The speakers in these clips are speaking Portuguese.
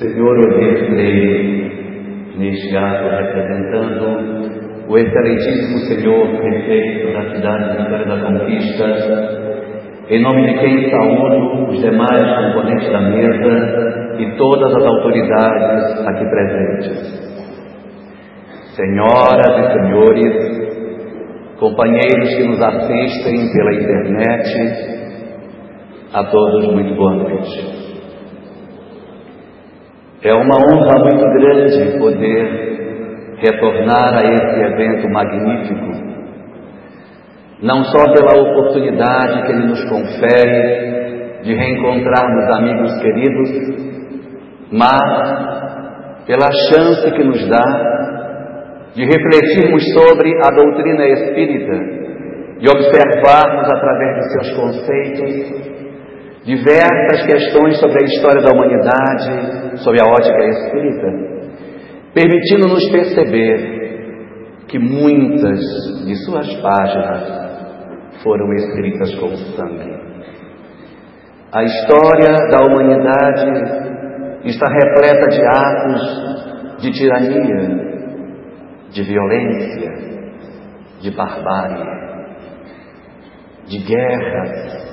Senhor Odir Freire, neste ato representando o excelentíssimo Senhor prefeito da cidade de Vitória da Conquista, em nome de quem saúdo os demais componentes da mesa e todas as autoridades aqui presentes. Senhoras e senhores, companheiros que nos assistem pela internet, a todos muito boa noite. É uma honra muito grande poder retornar a esse evento magnífico, não só pela oportunidade que ele nos confere de reencontrarmos amigos queridos, mas pela chance que nos dá de refletirmos sobre a doutrina espírita e observarmos através de seus conceitos diversas questões sobre a história da humanidade, sobre a ótica espírita, permitindo-nos perceber que muitas de suas páginas foram escritas com sangue. A história da humanidade está repleta de atos de tirania, de violência, de barbárie, de guerras,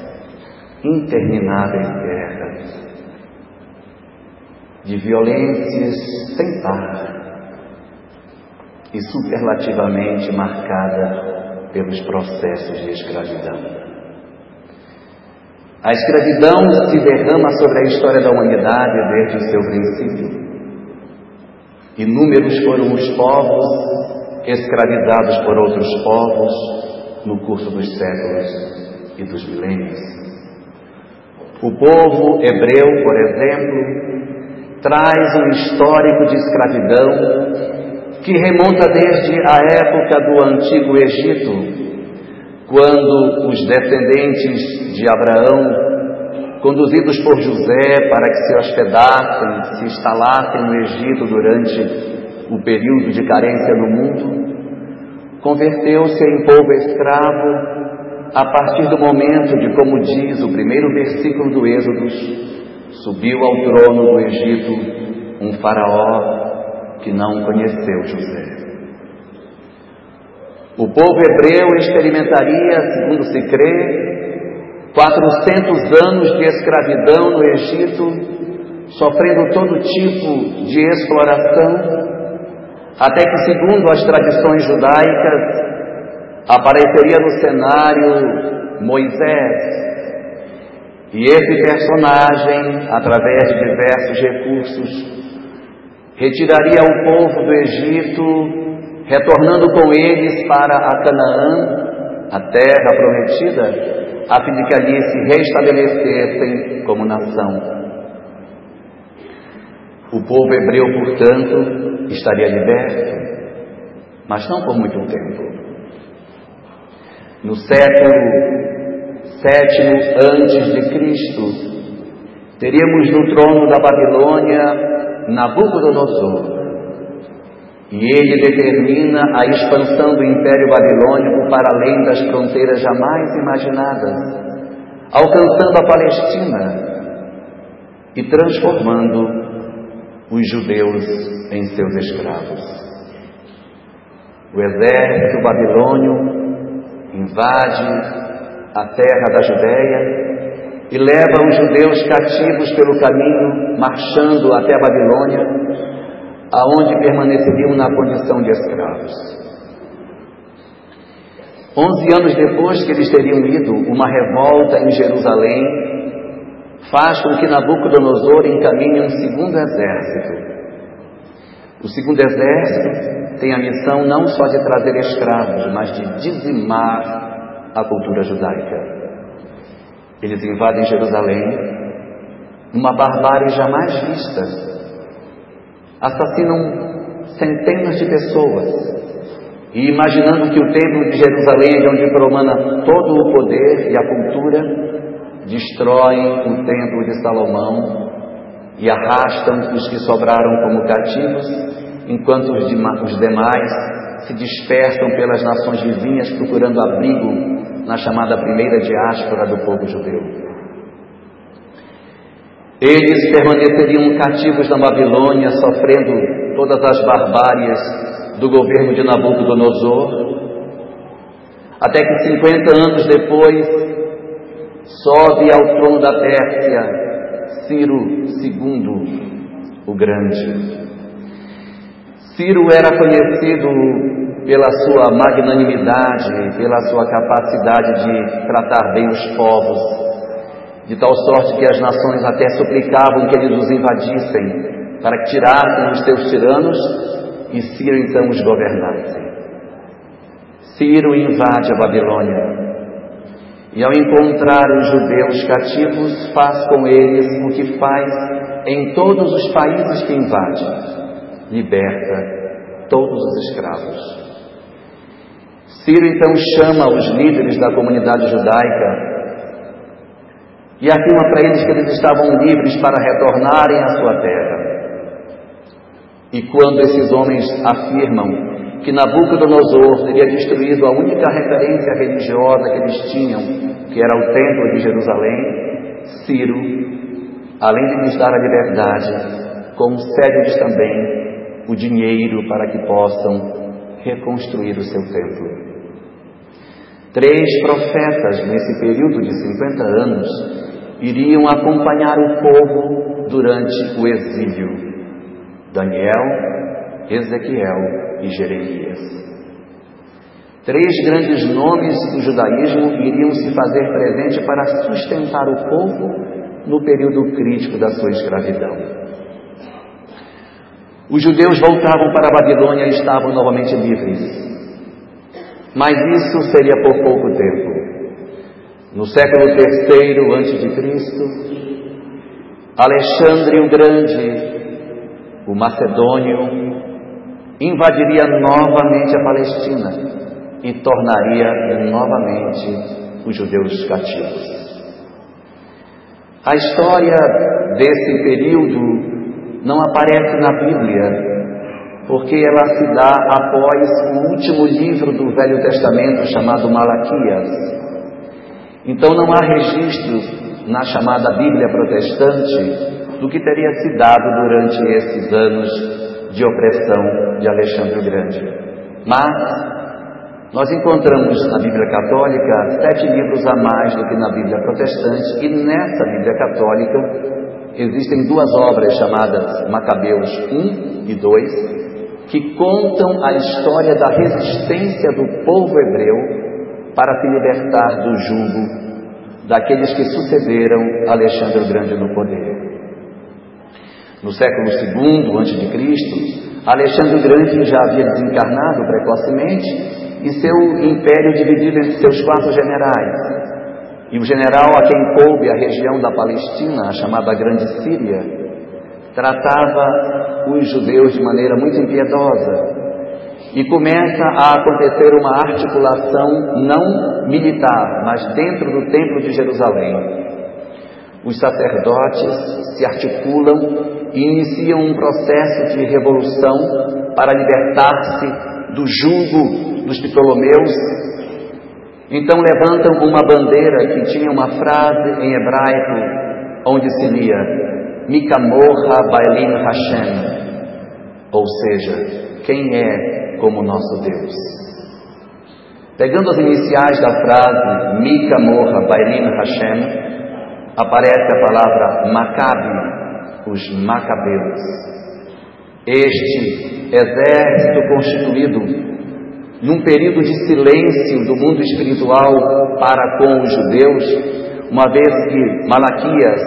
intermináveis guerras, de violências sem par e superlativamente marcada pelos processos de escravidão. A escravidão se derrama sobre a história da humanidade desde o seu princípio. Inúmeros foram os povos escravizados por outros povos no curso dos séculos e dos milênios. O povo hebreu, por exemplo, traz um histórico de escravidão que remonta desde a época do antigo Egito, quando os descendentes de Abraão, conduzidos por José para que se hospedassem, se instalassem no Egito durante o período de carência no mundo, converteu-se em povo escravo a partir do momento de, como diz o primeiro versículo do Êxodo, subiu ao trono do Egito um faraó que não conheceu José. O povo hebreu experimentaria, segundo se crê, 400 anos de escravidão no Egito, sofrendo todo tipo de exploração, até que, segundo as tradições judaicas, apareceria no cenário Moisés. E esse personagem, através de diversos recursos, retiraria o povo do Egito, retornando com eles para a Canaã, a terra prometida, a fim de que ali se restabelecessem como nação. O povo hebreu, portanto, estaria liberto, mas não por muito tempo. No século sétimo antes de Cristo, teríamos no trono da Babilônia Nabucodonosor. E ele determina a expansão do Império Babilônico para além das fronteiras jamais imaginadas, alcançando a Palestina e transformando os judeus em seus escravos. O exército babilônio invade a terra da Judéia e leva os judeus cativos pelo caminho, marchando até a Babilônia, aonde permaneceriam na condição de escravos. Onze anos depois que eles teriam ido, uma revolta em Jerusalém faz com que Nabucodonosor encaminhe um segundo exército. O segundo exército tem a missão não só de trazer escravos, mas de dizimar a cultura judaica. Eles invadem Jerusalém, uma barbárie jamais vista. Assassinam centenas de pessoas. E imaginando que o templo de Jerusalém é onde promana todo o poder e a cultura, destroem o templo de Salomão e arrastam os que sobraram como cativos enquanto os, demais se dispersam pelas nações vizinhas procurando abrigo na chamada primeira diáspora do povo judeu. Eles permaneceriam cativos na Babilônia, sofrendo todas as barbáries do governo de Nabucodonosor, até que 50 anos depois sobe ao trono da Pérsia Ciro II o Grande. Ciro era conhecido pela sua magnanimidade, pela sua capacidade de tratar bem os povos, de tal sorte que as nações até suplicavam que eles os invadissem, para que tirassem os seus tiranos e Ciro então os governasse. Ciro invade a Babilônia e, ao encontrar os judeus cativos, faz com eles o que faz em todos os países que invade: liberta todos os escravos. Ciro então chama os líderes da comunidade judaica e afirma para eles que eles estavam livres para retornarem à sua terra. E quando esses homens afirmam que Nabucodonosor teria destruído a única referência religiosa que eles tinham, que era o Templo de Jerusalém, Ciro, além de lhes dar a liberdade, concede-lhes também o dinheiro para que possam reconstruir o seu templo. Três profetas nesse período de 50 anos iriam acompanhar o povo durante o exílio: Daniel, Ezequiel e Jeremias. Três grandes nomes do judaísmo iriam se fazer presente para sustentar o povo no período crítico da sua escravidão. Os judeus voltavam para a Babilônia e estavam novamente livres. Mas isso seria por pouco tempo. No século III a.C., Alexandre o Grande, o macedônio, invadiria novamente a Palestina e tornaria novamente os judeus cativos. A história desse período não aparece na Bíblia, porque ela se dá após o último livro do Velho Testamento chamado Malaquias. Então não há registros na chamada Bíblia protestante do que teria se dado durante esses anos de opressão de Alexandre o Grande. Mas nós encontramos na Bíblia Católica sete livros a mais do que na Bíblia Protestante, e nessa Bíblia Católica existem duas obras chamadas Macabeus 1 e 2, que contam a história da resistência do povo hebreu para se libertar do jugo daqueles que sucederam Alexandre o Grande no poder. No século II a.C., Alexandre o Grande já havia desencarnado precocemente e seu império dividido entre seus quatro generais. E o general a quem coube a região da Palestina, a chamada Grande Síria, tratava os judeus de maneira muito impiedosa, e começa a acontecer uma articulação não militar, mas dentro do Templo de Jerusalém. Os sacerdotes se articulam e iniciam um processo de revolução para libertar-se do jugo dos Ptolomeus. Então levantam uma bandeira que tinha uma frase em hebraico onde se lia Mikamorra Bailim Hashem, ou seja, quem é como nosso Deus. Pegando as iniciais da frase Mika Morra Bailim Hashem, aparece a palavra Macabe, os Macabeus. Este exército constituído num período de silêncio do mundo espiritual para com os judeus, uma vez que Malaquias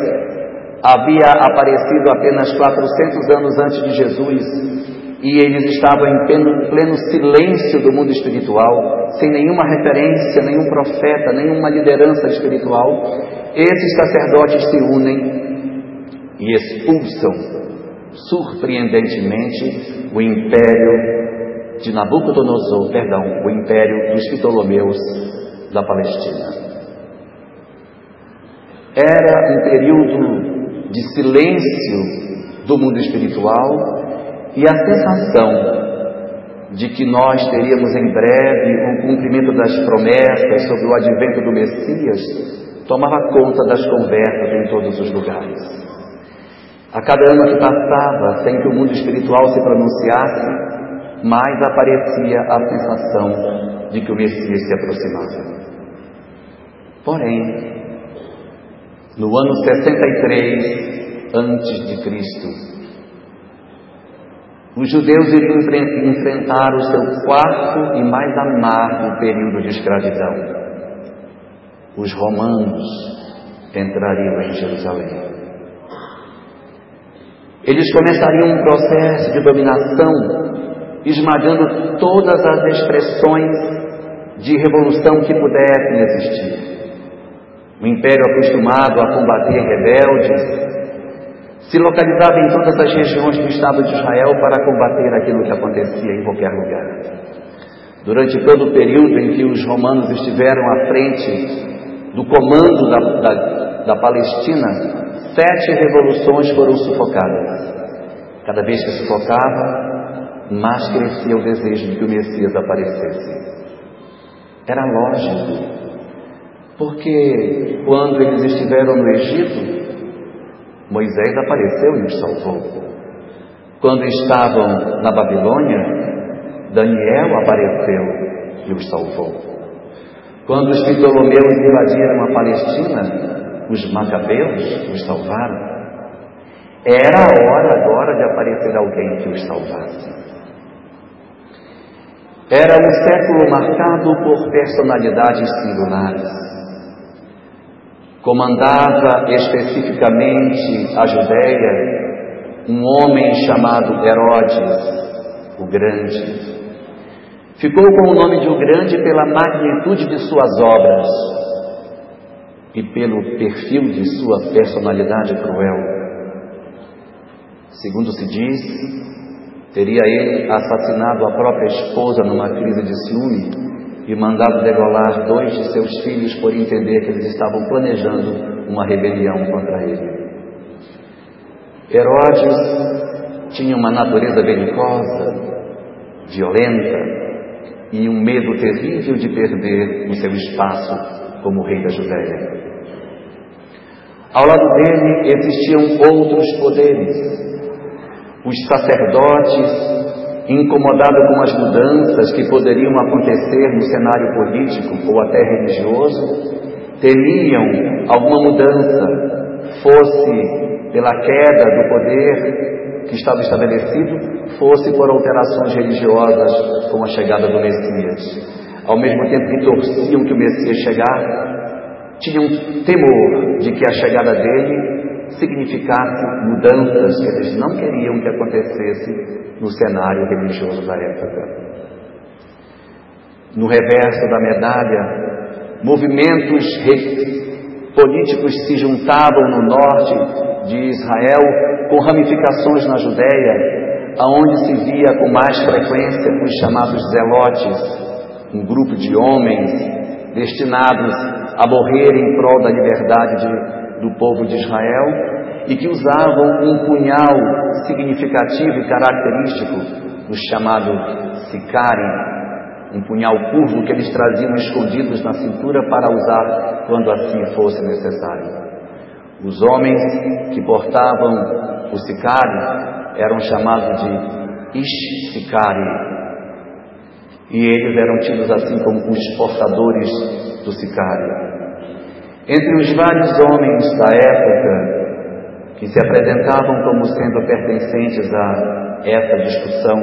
havia aparecido apenas 400 anos antes de Jesus e eles estavam em pleno, pleno, silêncio do mundo espiritual, sem nenhuma referência, nenhum profeta, nenhuma liderança espiritual, esses sacerdotes se unem e expulsam, surpreendentemente, o império de Nabucodonosor, perdão, o império dos Ptolomeus da Palestina. Era um período de silêncio do mundo espiritual e a sensação de que nós teríamos em breve o cumprimento das promessas sobre o advento do Messias tomava conta das conversas em todos os lugares. A cada ano que passava, sem que o mundo espiritual se pronunciasse, mais aparecia a sensação de que o Messias se aproximava. Porém, no ano 63 antes de Cristo, os judeus iriam enfrentar o seu quarto e mais amargo período de escravidão. Os romanos entrariam em Jerusalém. Eles começariam um processo de dominação, esmagando todas as expressões de revolução que pudessem existir. O império acostumado a combater rebeldes se localizava em todas as regiões do Estado de Israel para combater aquilo que acontecia em qualquer lugar. Durante todo o período em que os romanos estiveram à frente do comando da, da, da Palestina, sete revoluções foram sufocadas. Cada vez que sufocava, mais crescia o desejo de que o Messias aparecesse. Era lógico, porque quando eles estiveram no Egito, Moisés apareceu e os salvou. Quando estavam na Babilônia, Daniel apareceu e os salvou. Quando os Ptolomeus invadiram a Palestina, os Macabeus os salvaram. Era a hora agora de aparecer alguém que os salvasse. Era um século marcado por personalidades singulares comandava especificamente a Judéia um homem chamado Herodes, o Grande. Ficou com o nome de o Grande pela magnitude de suas obras e pelo perfil de sua personalidade cruel. Segundo se diz, teria ele assassinado a própria esposa numa crise de ciúme e mandado degolar dois de seus filhos por entender que eles estavam planejando uma rebelião contra ele. Herodes tinha uma natureza belicosa, violenta e um medo terrível de perder o seu espaço como rei da Judéia. Ao lado dele existiam outros poderes. Os sacerdotes incomodado com as mudanças que poderiam acontecer no cenário político ou até religioso, temiam alguma mudança, fosse pela queda do poder que estava estabelecido, fosse por alterações religiosas com a chegada do Messias. Ao mesmo tempo que torciam que o Messias chegasse, tinham temor de que a chegada dele significasse mudanças que eles não queriam que acontecesse no cenário religioso da época. No reverso da medalha, movimentos políticos se juntavam no norte de Israel com ramificações na Judéia, aonde se via com mais frequência os chamados zelotes, um grupo de homens destinados a morrer em prol da liberdade de, do povo de Israel e que usavam um punhal significativo e característico, o chamado sicari, um punhal curvo que eles traziam escondidos na cintura para usar quando assim fosse necessário. Os homens que portavam o sicari eram chamados de ish-sicari, e eles eram tidos assim como os portadores do sicário. Entre os vários homens da época que se apresentavam como sendo pertencentes a essa discussão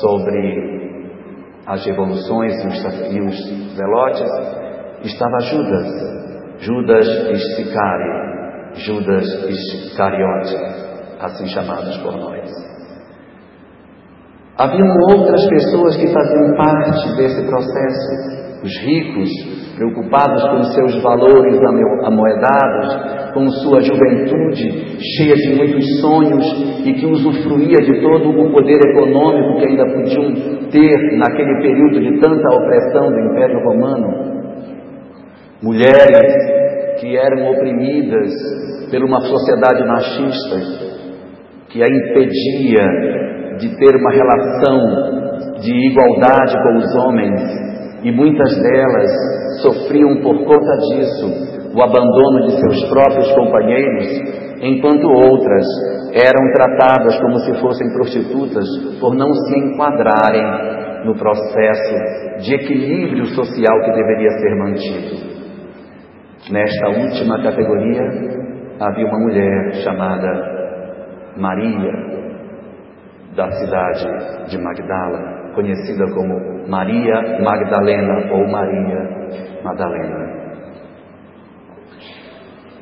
sobre as revoluções e os zelotes, estava Judas, Judas Iscari, Judas Iscariote, assim chamados por nós. Haviam outras pessoas que faziam parte desse processo, os ricos, preocupados com seus valores amoedados, com sua juventude cheia de muitos sonhos e que usufruía de todo o poder econômico que ainda podiam ter naquele período de tanta opressão do Império Romano. Mulheres que eram oprimidas por uma sociedade machista que a impedia de ter uma relação de igualdade com os homens e muitas delas sofriam por conta disso o abandono de seus próprios companheiros, enquanto outras eram tratadas como se fossem prostitutas por não se enquadrarem no processo de equilíbrio social que deveria ser mantido. Nesta última categoria havia uma mulher chamada Maria, da cidade de Magdala, conhecida como Maria Magdalena ou Maria Madalena.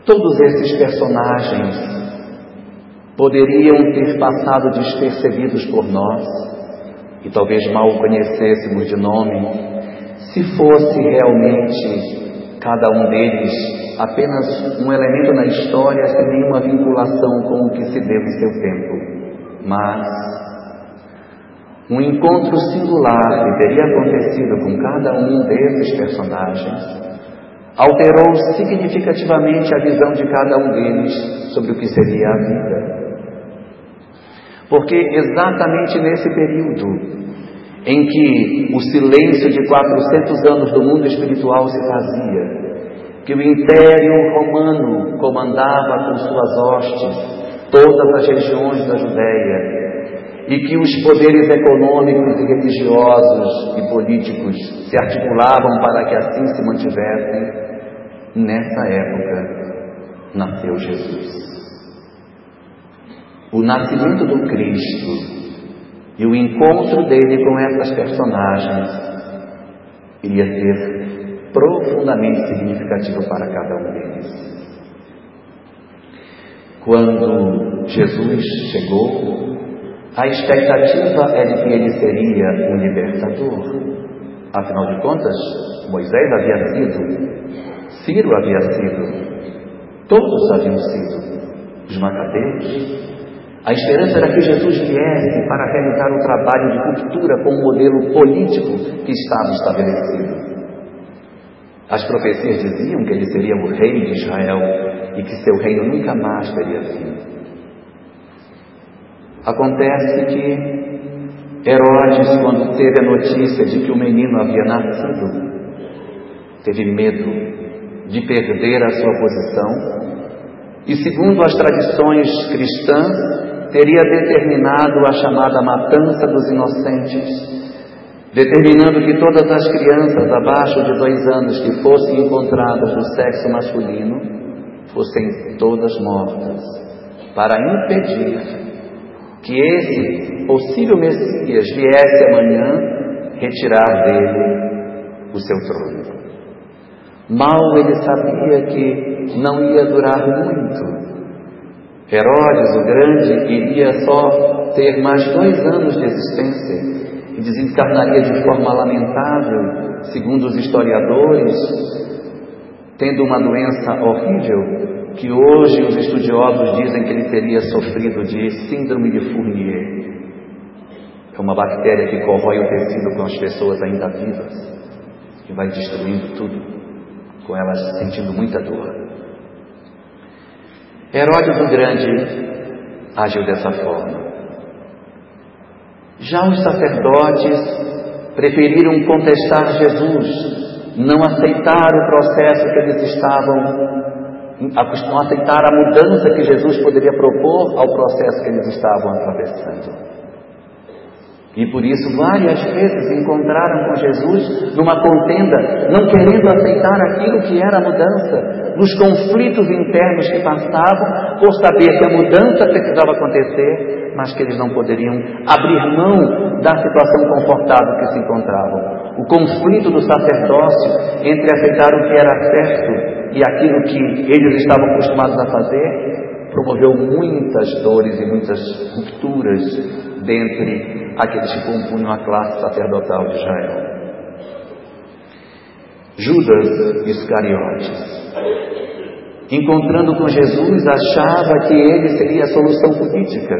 Todos esses personagens poderiam ter passado despercebidos por nós e talvez mal conhecêssemos de nome, se fosse realmente cada um deles apenas um elemento na história sem nenhuma vinculação com o que se deu em seu tempo. Mas um encontro singular que teria acontecido com cada um desses personagens alterou significativamente a visão de cada um deles sobre o que seria a vida. Porque exatamente nesse período em que o silêncio de 400 anos do mundo espiritual se fazia, que o Império Romano comandava com suas hostes todas as regiões da Judéia, e que os poderes econômicos e religiosos e políticos se articulavam para que assim se mantivessem, nessa época nasceu Jesus o nascimento do Cristo e o encontro dele com essas personagens iria ser profundamente significativo para cada um deles. Quando Jesus chegou, a expectativa é de que ele seria um libertador. Afinal de contas, Moisés havia sido, Ciro havia sido, todos haviam sido. Os macabeus, a esperança era que Jesus viesse para realizar o trabalho de ruptura com o modelo político que estava estabelecido. As profecias diziam que ele seria o rei de Israel e que seu reino nunca mais teria fim. Acontece que Herodes, quando teve a notícia de que o menino havia nascido, teve medo de perder a sua posição e, segundo as tradições cristãs, teria determinado a chamada matança dos inocentes, determinando que todas as crianças abaixo de dois anos que fossem encontradas do sexo masculino fossem todas mortas, para impedir que esse possível Messias viesse amanhã retirar dele o seu trono. Mal ele sabia que não ia durar muito Herodes o Grande iria só ter mais dois anos de existência e desencarnaria de forma lamentável, segundo os historiadores, tendo uma doença horrível que hoje os estudiosos dizem que ele teria sofrido de síndrome de Fournier. É uma bactéria que corrói o tecido com as pessoas ainda vivas e vai destruindo tudo, com elas sentindo muita dor. Herodes o Grande agiu dessa forma. Já os sacerdotes preferiram contestar Jesus, não aceitar o processo que eles estavam, não aceitar a mudança que Jesus poderia propor ao processo que eles estavam atravessando. E por isso várias vezes encontraram com Jesus numa contenda, não querendo aceitar aquilo que era a mudança, nos conflitos internos que passavam, por saber que a mudança precisava acontecer, mas que eles não poderiam abrir mão da situação confortável que se encontravam. O conflito do sacerdócio entre aceitar o que era certo e aquilo que eles estavam acostumados a fazer, promoveu muitas dores e muitas rupturas dentre aqueles que compunham a classe sacerdotal de Israel. Judas Iscariotes, encontrando com Jesus, achava que ele seria a solução política.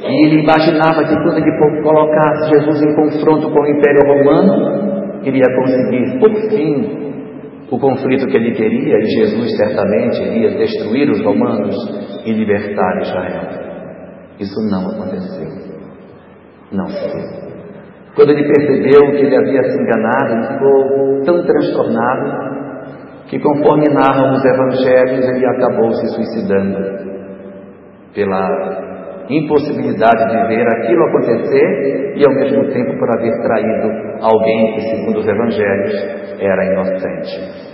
E ele imaginava que quando ele colocasse Jesus em confronto com o Império Romano, iria conseguir, por fim, o conflito que ele queria, e Jesus certamente iria destruir os romanos e libertar Israel. Isso não aconteceu. Não sei. Quando ele percebeu que ele havia se enganado, ele ficou tão transtornado que, conforme narram os evangelhos, ele acabou se suicidando. pela impossibilidade de ver aquilo acontecer e ao mesmo tempo por haver traído alguém que, segundo os evangelhos, era inocente.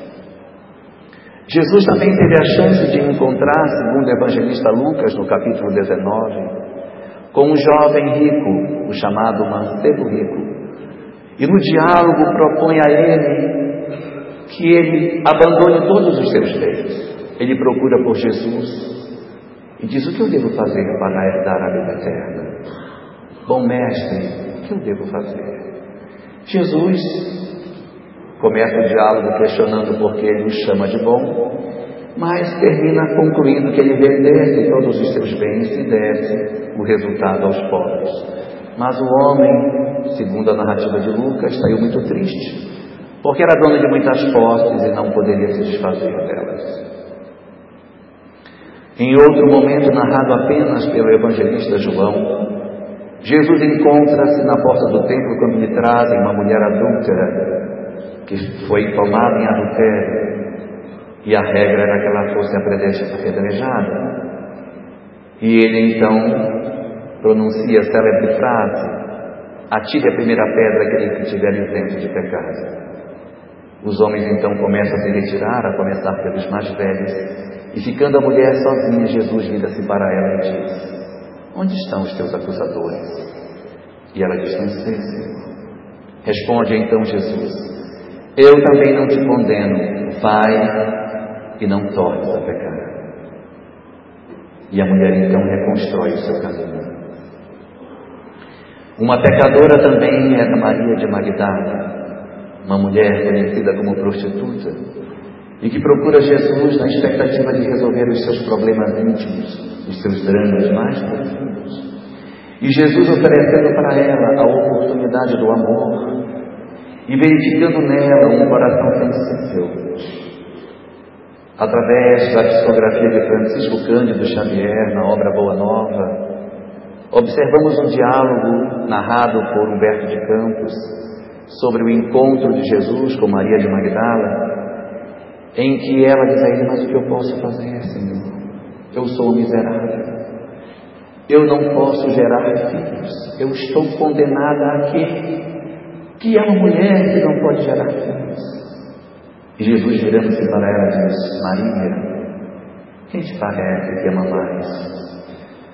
Jesus também teve a chance de encontrar, segundo o evangelista Lucas, no capítulo 19, com um jovem rico, o chamado mancebo rico. E no diálogo propõe a ele que ele abandone todos os seus bens. Ele procura por Jesus e diz: O que eu devo fazer para herdar a vida eterna? Bom mestre, o que eu devo fazer? Jesus começa o diálogo questionando por que ele o chama de bom, mas termina concluindo que ele vendesse todos os seus bens e desse o resultado aos pobres. Mas o homem, segundo a narrativa de Lucas, saiu muito triste, porque era dono de muitas posses e não poderia se desfazer delas. Em outro momento, narrado apenas pelo evangelista João, Jesus encontra-se na porta do templo quando lhe trazem uma mulher adúltera que foi tomada em adultério e a regra era que ela fosse apedrejada. E ele então pronuncia a célebre frase: Atire a primeira pedra que estiver isento de pecado. Os homens então começam a se retirar, a começar pelos mais velhos, e ficando a mulher sozinha, Jesus vira-se para ela e diz: Onde estão os teus acusadores? E ela diz: Não sei, Senhor. Responde então Jesus: Eu também não te condeno. Vai e não tornes a pecar. E a mulher então reconstrói o seu caminho. Uma pecadora também era Maria de Magdala, uma mulher conhecida como prostituta, e que procura Jesus na expectativa de resolver os seus problemas íntimos, os seus dramas mais profundos. E Jesus oferecendo para ela a oportunidade do amor e verificando nela um coração sensível, através da psicografia de Francisco Cândido Xavier na obra Boa Nova, observamos um diálogo narrado por Humberto de Campos sobre o encontro de Jesus com Maria de Magdala, em que ela diz a ele: Mas o que eu posso fazer, Senhor? Eu sou miserável. Eu não posso gerar filhos. Eu estou condenada a quê? Que é uma mulher que não pode gerar filhos. E Jesus, virando-se para ela, diz: Maria, quem te parece que ama mais?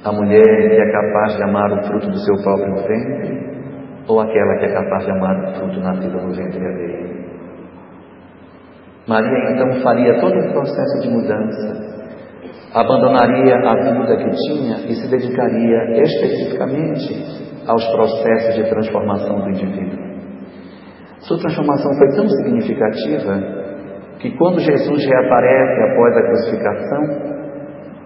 A mulher que é capaz de amar o fruto do seu próprio ventre ou aquela que é capaz de amar o fruto nascido no ventre alheio? Maria então faria todo um processo de mudança, abandonaria a vida que tinha e se dedicaria especificamente aos processos de transformação do indivíduo. Sua transformação foi tão significativa que quando Jesus reaparece após a crucificação,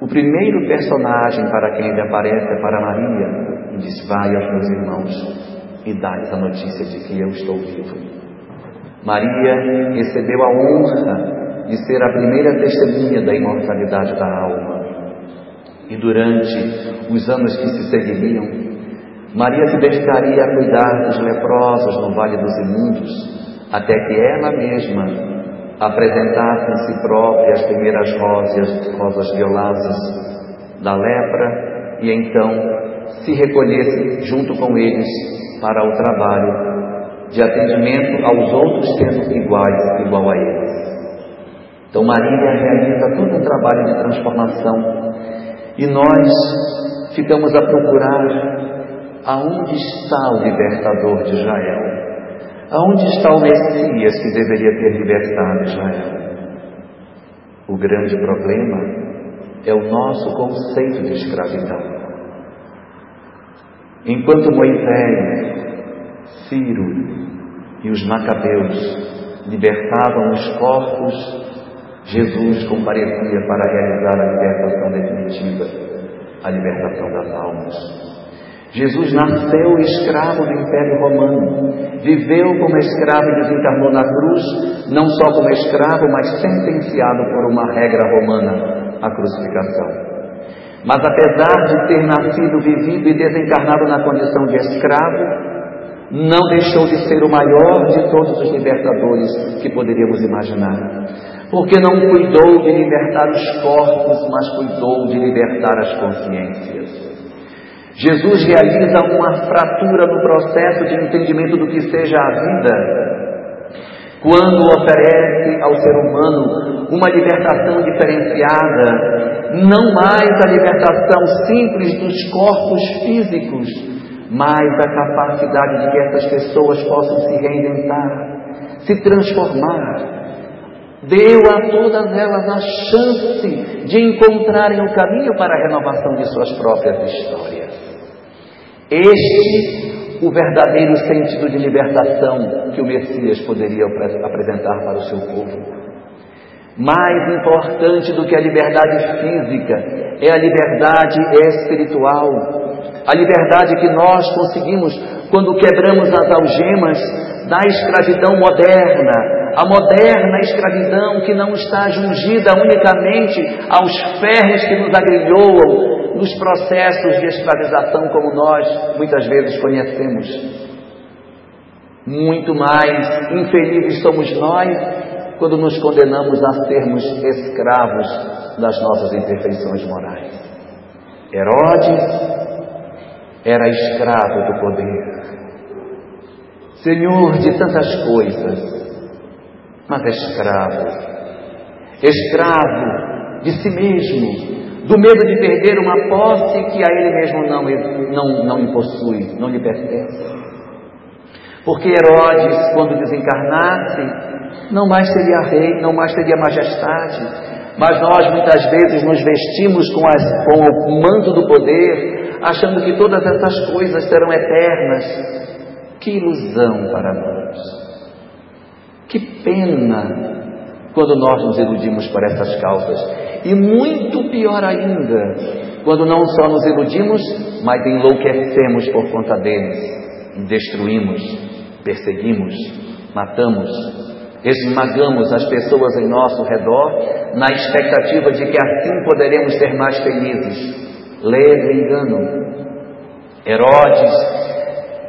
o primeiro personagem para quem ele aparece é para Maria e diz: Vai aos meus irmãos e dá-lhes a notícia de que eu estou vivo. Maria recebeu a honra de ser a primeira testemunha da imortalidade da alma. E durante os anos que se seguiriam, Maria se dedicaria a cuidar dos leprosos no Vale dos Imundos, até que ela mesma apresentasse em si própria as primeiras rosas, rosas violazes da lepra e então se recolhesse junto com eles para o trabalho de atendimento aos outros sendo iguais, igual a eles. Então Maria realiza todo um trabalho de transformação e nós ficamos a procurar aonde está o libertador de Israel. Aonde está o Messias que deveria ter libertado Israel? O grande problema é o nosso conceito de escravidão. Enquanto Moisés, Ciro e os Macabeus libertavam os corpos, Jesus comparecia para realizar a libertação definitiva, a libertação das almas. Jesus nasceu escravo do Império Romano, viveu como escravo e desencarnou na cruz, não só como escravo, mas sentenciado por uma regra romana, a crucificação. Mas apesar de ter nascido, vivido e desencarnado na condição de escravo, não deixou de ser o maior de todos os libertadores que poderíamos imaginar. porque não cuidou de libertar os corpos, mas cuidou de libertar as consciências. Jesus realiza uma fratura no processo de entendimento do que seja a vida, quando oferece ao ser humano uma libertação diferenciada, não mais a libertação simples dos corpos físicos, mas a capacidade de que essas pessoas possam se reinventar, se transformar, deu a todas elas a chance de encontrarem o caminho para a renovação de suas próprias histórias. Este o verdadeiro sentido de libertação que o Messias poderia apresentar para o seu povo. Mais importante do que a liberdade física é a liberdade espiritual, a liberdade que nós conseguimos quando quebramos as algemas da escravidão moderna, a moderna escravidão que não está jungida unicamente aos ferros que nos agrilhoam nos processos de escravização como nós muitas vezes conhecemos. Muito mais infelizes somos nós quando nos condenamos a sermos escravos das nossas imperfeições morais. Herodes era escravo do poder, senhor de tantas coisas, mas escravo. Escravo de si mesmo, do medo de perder uma posse que a ele mesmo não, não, não lhe possui, não lhe pertence. Porque Herodes, quando desencarnasse, não mais seria rei, não mais teria majestade, mas nós muitas vezes nos vestimos com, as, com o manto do poder, achando que todas essas coisas serão eternas. Que ilusão para nós! Que pena quando nós nos iludimos por essas causas. E muito pior ainda, quando não só nos iludimos, mas enlouquecemos por conta deles. Destruímos, perseguimos, matamos, esmagamos as pessoas em nosso redor na expectativa de que assim poderemos ser mais felizes. Leve engano. Herodes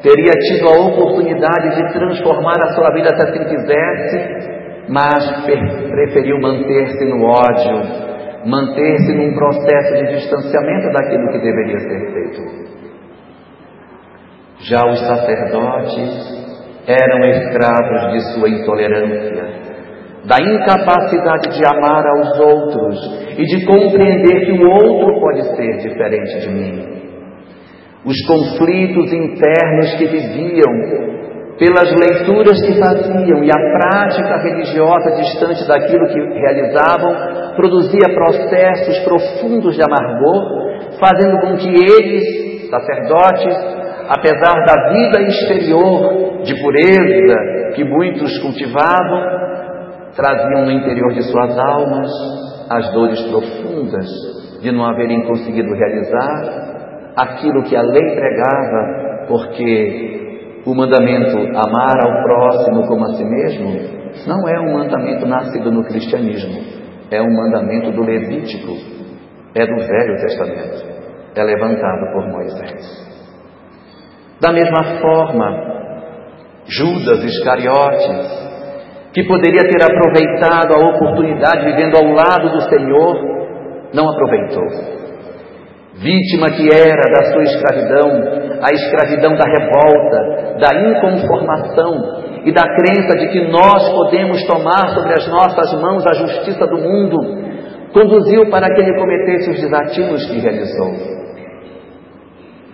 teria tido a oportunidade de transformar a sua vida se assim quisesse, mas preferiu manter-se no ódio, manter-se num processo de distanciamento daquilo que deveria ser feito. Já os sacerdotes eram escravos de sua intolerância, da incapacidade de amar aos outros e de compreender que o outro pode ser diferente de mim. Os conflitos internos que viviam, pelas leituras que faziam e a prática religiosa distante daquilo que realizavam, produzia processos profundos de amargor, fazendo com que eles, sacerdotes, apesar da vida exterior de pureza que muitos cultivavam, traziam no interior de suas almas as dores profundas de não haverem conseguido realizar aquilo que a lei pregava, porque o mandamento amar ao próximo como a si mesmo não é um mandamento nascido no cristianismo, é um mandamento do Levítico, é do Velho Testamento, é levantado por Moisés. Da mesma forma, Judas Iscariotes, que poderia ter aproveitado a oportunidade vivendo ao lado do Senhor, não aproveitou vítima que era da sua escravidão, a escravidão da revolta, da inconformação e da crença de que nós podemos tomar sobre as nossas mãos a justiça do mundo, conduziu para que ele cometesse os desatinos que realizou.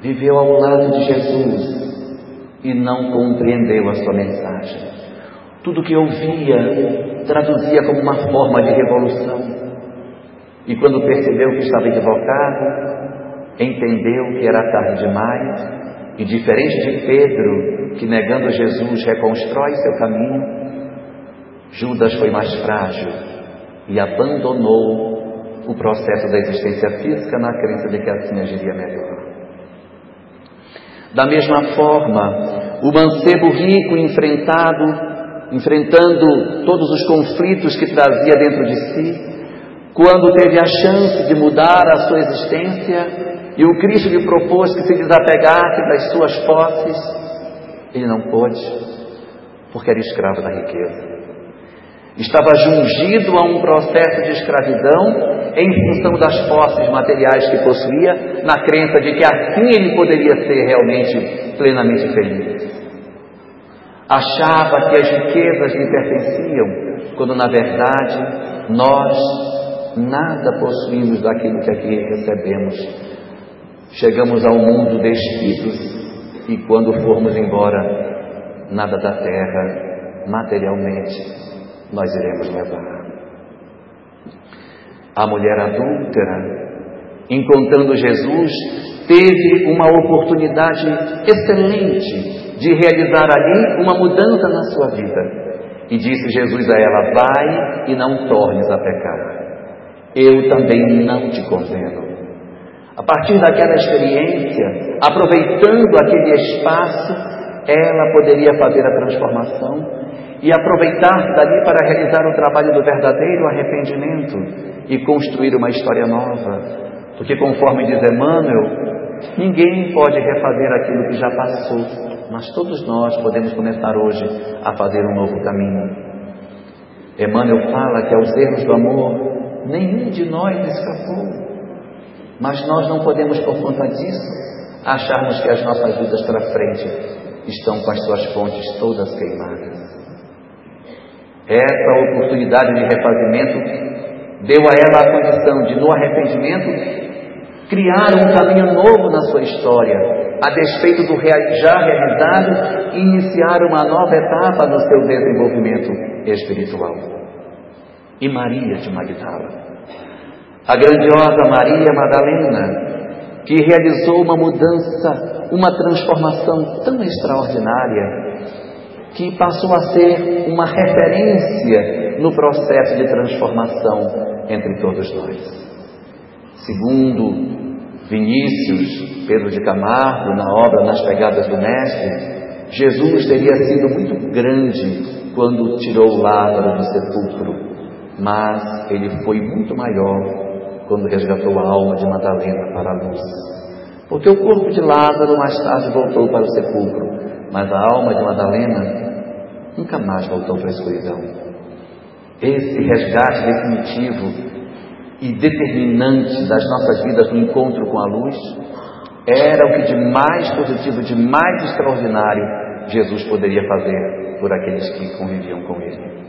Viveu ao lado de Jesus e não compreendeu a sua mensagem. Tudo que ouvia traduzia como uma forma de revolução. E quando percebeu que estava equivocado, entendeu que era tarde demais e, diferente de Pedro, que negando Jesus reconstrói seu caminho, Judas foi mais frágil e abandonou o processo da existência física na crença de que assim agiria melhor. Da mesma forma, o mancebo rico enfrentado, enfrentando todos os conflitos que trazia dentro de si, quando teve a chance de mudar a sua existência, e o Cristo lhe propôs que se desapegasse das suas posses, ele não pôde, porque era escravo da riqueza. Estava jungido a um processo de escravidão em função das posses materiais que possuía, na crença de que assim ele poderia ser realmente plenamente feliz. Achava que as riquezas lhe pertenciam, quando na verdade nós nada possuímos daquilo que aqui recebemos. Chegamos ao mundo despidos e quando formos embora, nada da terra, materialmente, nós iremos levar. A mulher adúltera, encontrando Jesus, teve uma oportunidade excelente de realizar ali uma mudança na sua vida. E disse Jesus a ela: Vai e não tornes a pecar. Eu também não te condeno. A partir daquela experiência, aproveitando aquele espaço, ela poderia fazer a transformação e aproveitar dali para realizar o trabalho do verdadeiro arrependimento e construir uma história nova. Porque, conforme diz Emmanuel, ninguém pode refazer aquilo que já passou, mas todos nós podemos começar hoje a fazer um novo caminho. Emmanuel fala que aos erros do amor nenhum de nós escapou, mas nós não podemos, por conta disso, acharmos que as nossas vidas para frente estão com as suas fontes todas queimadas. Essa oportunidade de refazimento deu a ela a condição de, no arrependimento, criar um caminho novo na sua história, a despeito do já realizado, iniciar uma nova etapa no seu desenvolvimento espiritual. E Maria de Magdala, a grandiosa Maria Madalena, que realizou uma mudança, uma transformação tão extraordinária, que passou a ser uma referência no processo de transformação entre todos nós. Segundo Vinícius Pedro de Camargo, na obra Nas Pegadas do Mestre, Jesus teria sido muito grande quando tirou Lázaro do sepulcro, mas ele foi muito maior quando resgatou a alma de Madalena para a luz. Porque o corpo de Lázaro mais tarde voltou para o sepulcro, mas a alma de Madalena nunca mais voltou para a escuridão. Esse resgate definitivo e determinante das nossas vidas no encontro com a luz era o que de mais positivo, de mais extraordinário Jesus poderia fazer por aqueles que conviviam com ele.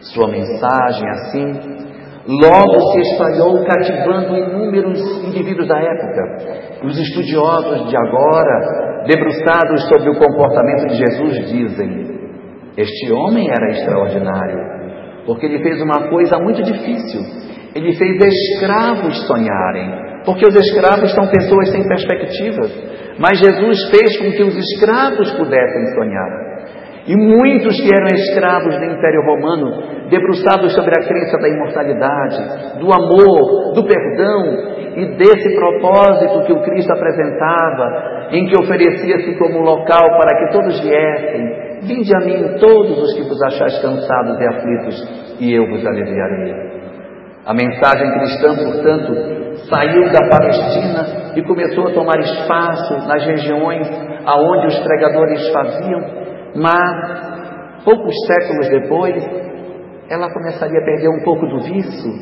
Sua mensagem, assim, logo se espalhou, cativando inúmeros indivíduos da época. Os estudiosos de agora, debruçados sobre o comportamento de Jesus, dizem: Este homem era extraordinário, porque ele fez uma coisa muito difícil. Ele fez escravos sonharem, porque os escravos são pessoas sem perspectivas. Mas Jesus fez com que os escravos pudessem sonhar. E muitos que eram escravos do Império Romano, debruçados sobre a crença da imortalidade, do amor, do perdão e desse propósito que o Cristo apresentava, em que oferecia-se como local para que todos viessem. Vinde a mim todos os que vos achais cansados e aflitos, e eu vos aliviarei. A mensagem cristã, portanto, saiu da Palestina e começou a tomar espaço nas regiões aonde os pregadores faziam mas, poucos séculos depois, ela começaria a perder um pouco do vício,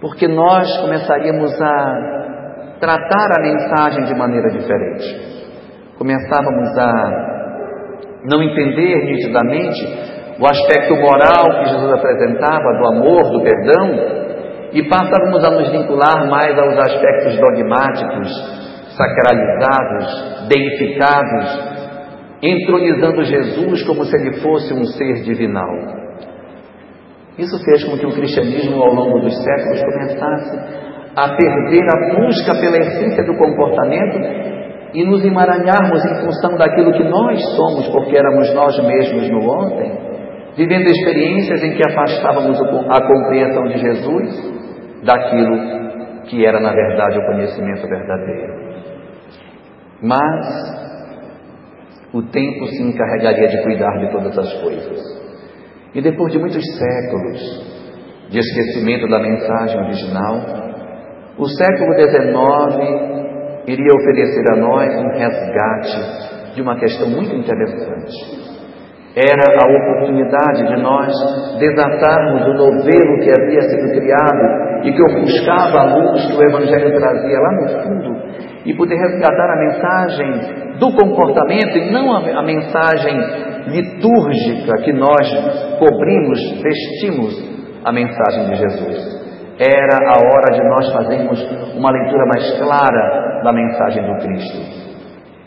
porque nós começaríamos a tratar a mensagem de maneira diferente. Começávamos a não entender nitidamente o aspecto moral que Jesus apresentava, do amor, do perdão, e passávamos a nos vincular mais aos aspectos dogmáticos, sacralizados, deificados, entronizando Jesus como se ele fosse um ser divinal. Isso fez com que o cristianismo, ao longo dos séculos, começasse a perder a busca pela essência do comportamento e nos emaranharmos em função daquilo que nós somos, porque éramos nós mesmos no ontem, vivendo experiências em que afastávamos a compreensão de Jesus daquilo que era, na verdade, o conhecimento verdadeiro. Mas o tempo se encarregaria de cuidar de todas as coisas. E depois de muitos séculos de esquecimento da mensagem original, o século XIX iria oferecer a nós um resgate de uma questão muito interessante. Era a oportunidade de nós desatarmos o novelo que havia sido criado e que ofuscava a luz que o Evangelho trazia lá no fundo e poder resgatar a mensagem do comportamento e não a, a mensagem litúrgica que nós cobrimos, vestimos a mensagem de Jesus. Era a hora de nós fazermos uma leitura mais clara da mensagem do Cristo.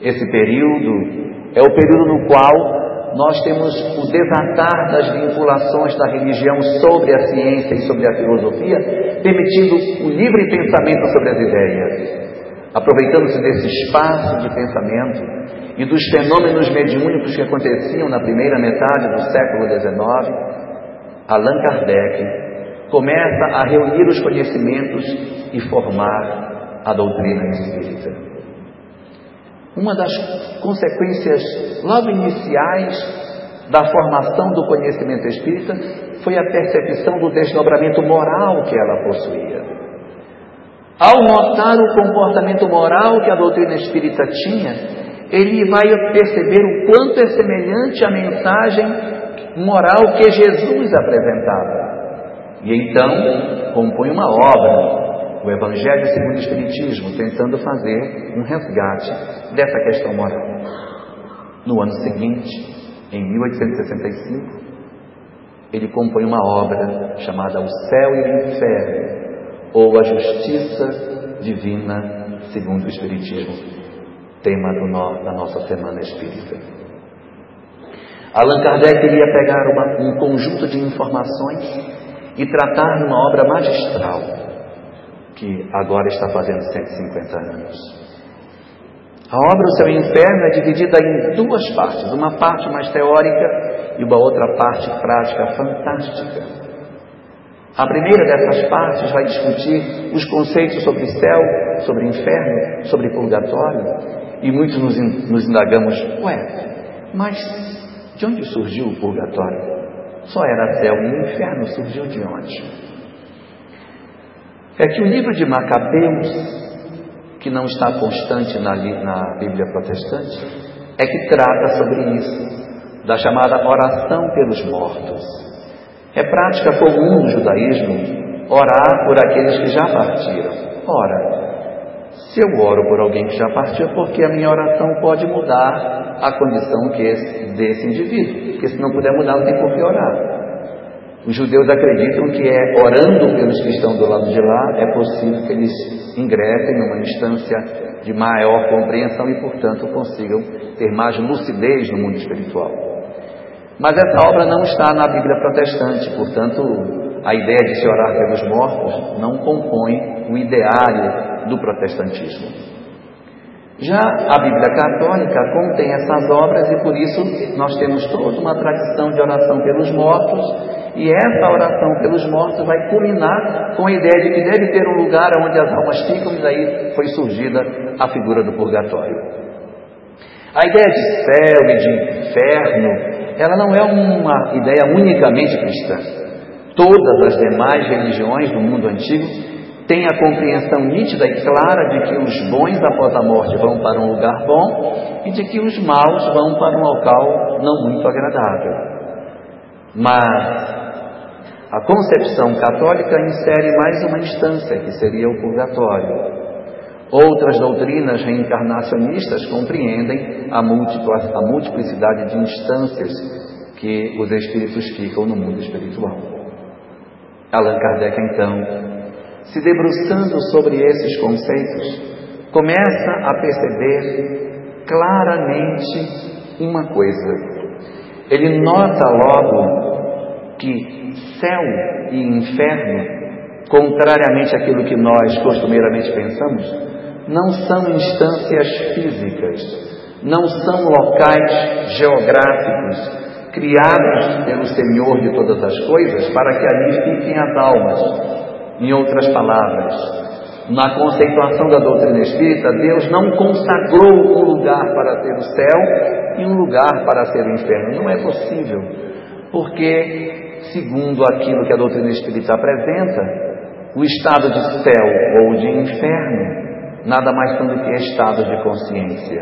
Esse período é o período no qual nós temos o desatar das vinculações da religião sobre a ciência e sobre a filosofia, permitindo o livre pensamento sobre as ideias. Aproveitando-se desse espaço de pensamento e dos fenômenos mediúnicos que aconteciam na primeira metade do século XIX, Allan Kardec começa a reunir os conhecimentos e formar a doutrina espírita. Uma das consequências logo iniciais da formação do conhecimento espírita foi a percepção do desdobramento moral que ela possuía. Ao notar o comportamento moral que a doutrina espírita tinha, ele vai perceber o quanto é semelhante à mensagem moral que Jesus apresentava. E então compõe uma obra o Evangelho segundo o Espiritismo, tentando fazer um resgate dessa questão moral. No ano seguinte, em 1865, ele compõe uma obra chamada O Céu e o Inferno, ou A Justiça Divina segundo o Espiritismo, tema do, da nossa Semana Espírita. Allan Kardec iria pegar uma, um conjunto de informações e tratar numa obra magistral que agora está fazendo 150 anos. A obra O Céu e o Inferno é dividida em duas partes, uma parte mais teórica e uma outra parte prática fantástica. A primeira dessas partes vai discutir os conceitos sobre céu, sobre inferno, sobre purgatório, e muitos nos, nos indagamos, ué, mas de onde surgiu o purgatório? Só era céu e inferno, surgiu de onde? É que o livro de Macabeus, que não está constante na, na Bíblia protestante, é que trata sobre isso, da chamada oração pelos mortos. É prática comum no judaísmo orar por aqueles que já partiram. Ora, se eu oro por alguém que já partiu, porque a minha oração pode mudar a condição que esse, desse indivíduo. Porque se não puder mudar, não tem por que orar. Os judeus acreditam que é orando pelos que estão do lado de lá é possível que eles ingressem numa instância de maior compreensão e, portanto, consigam ter mais lucidez no mundo espiritual. Mas essa obra não está na Bíblia protestante, portanto, a ideia de se orar pelos mortos não compõe o ideário do protestantismo. Já a Bíblia Católica contém essas obras e por isso nós temos toda uma tradição de oração pelos mortos e essa oração pelos mortos vai culminar com a ideia de que deve ter um lugar onde as almas ficam, e daí foi surgida a figura do purgatório. A ideia de céu e de inferno, ela não é uma ideia unicamente cristã. Todas as demais religiões do mundo antigo têm a compreensão nítida e clara de que os bons após a morte vão para um lugar bom e de que os maus vão para um local não muito agradável. Mas a concepção católica insere mais uma instância, que seria o purgatório. Outras doutrinas reencarnacionistas compreendem a, a multiplicidade de instâncias que os espíritos ficam no mundo espiritual. Allan Kardec, então, se debruçando sobre esses conceitos, começa a perceber claramente uma coisa. Ele nota logo que céu e inferno, contrariamente àquilo que nós costumeiramente pensamos, não são instâncias físicas, não são locais geográficos criados pelo Senhor de todas as coisas para que ali fiquem as almas. Em outras palavras, na conceituação da doutrina espírita, Deus não consagrou um lugar para ser o céu e um lugar para ser o inferno. Não é possível, porque segundo aquilo que a doutrina espírita apresenta, o estado de céu ou de inferno nada mais são do que estados de consciência,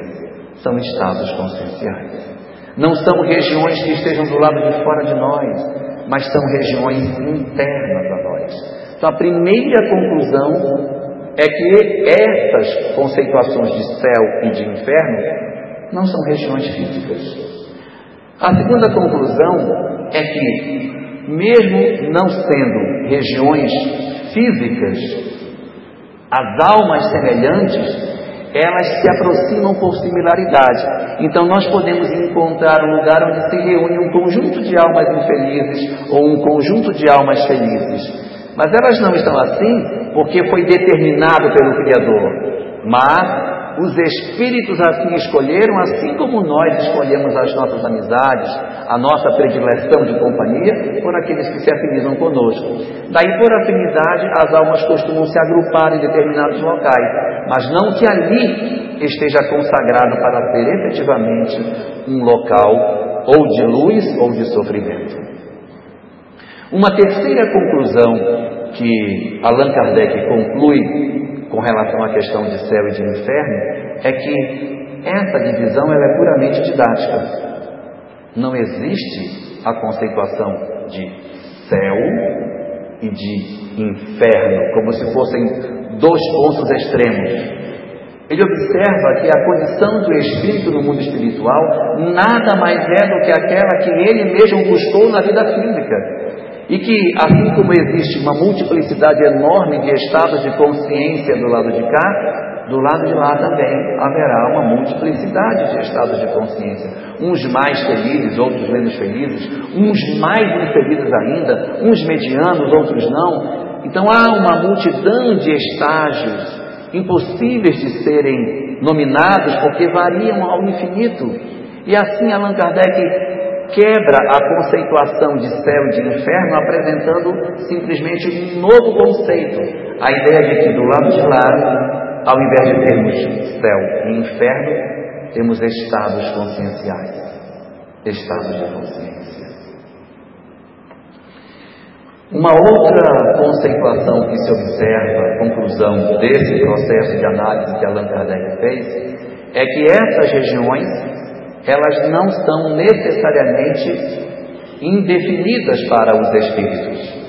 são estados conscienciais. Não são regiões que estejam do lado de fora de nós, mas são regiões internas a nós. Então, a primeira conclusão é que essas conceituações de céu e de inferno não são regiões físicas. A segunda conclusão é que, mesmo não sendo regiões físicas, as almas semelhantes elas se aproximam por similaridade. Então nós podemos encontrar um lugar onde se reúne um conjunto de almas infelizes ou um conjunto de almas felizes. Mas elas não estão assim porque foi determinado pelo Criador. Mas os espíritos assim escolheram, assim como nós escolhemos as nossas amizades, a nossa predileção de companhia, por aqueles que se afinizam conosco. Daí, por afinidade, as almas costumam se agrupar em determinados locais, mas não que ali esteja consagrado para ser efetivamente um local ou de luz ou de sofrimento. Uma terceira conclusão que Allan Kardec conclui com relação à questão de céu e de inferno é que essa divisão ela é puramente didática. Não existe a conceituação de céu e de inferno, como se fossem dois pontos extremos. Ele observa que a condição do espírito no mundo espiritual nada mais é do que aquela que ele mesmo buscou na vida física. E que, assim como existe uma multiplicidade enorme de estados de consciência do lado de cá, do lado de lá também haverá uma multiplicidade de estados de consciência. Uns mais felizes, outros menos felizes, uns mais infelizes ainda, uns medianos, outros não. Então há uma multidão de estágios impossíveis de serem nominados porque variam ao infinito. E assim Allan Kardec quebra a conceituação de céu e de inferno, apresentando simplesmente um novo conceito. A ideia de que do lado de lá, ao invés de termos céu e inferno, temos estados conscienciais, estados de consciência. Uma outra conceituação que se observa, conclusão desse processo de análise que Allan Kardec fez, é que essas regiões elas não são necessariamente indefinidas para os espíritos.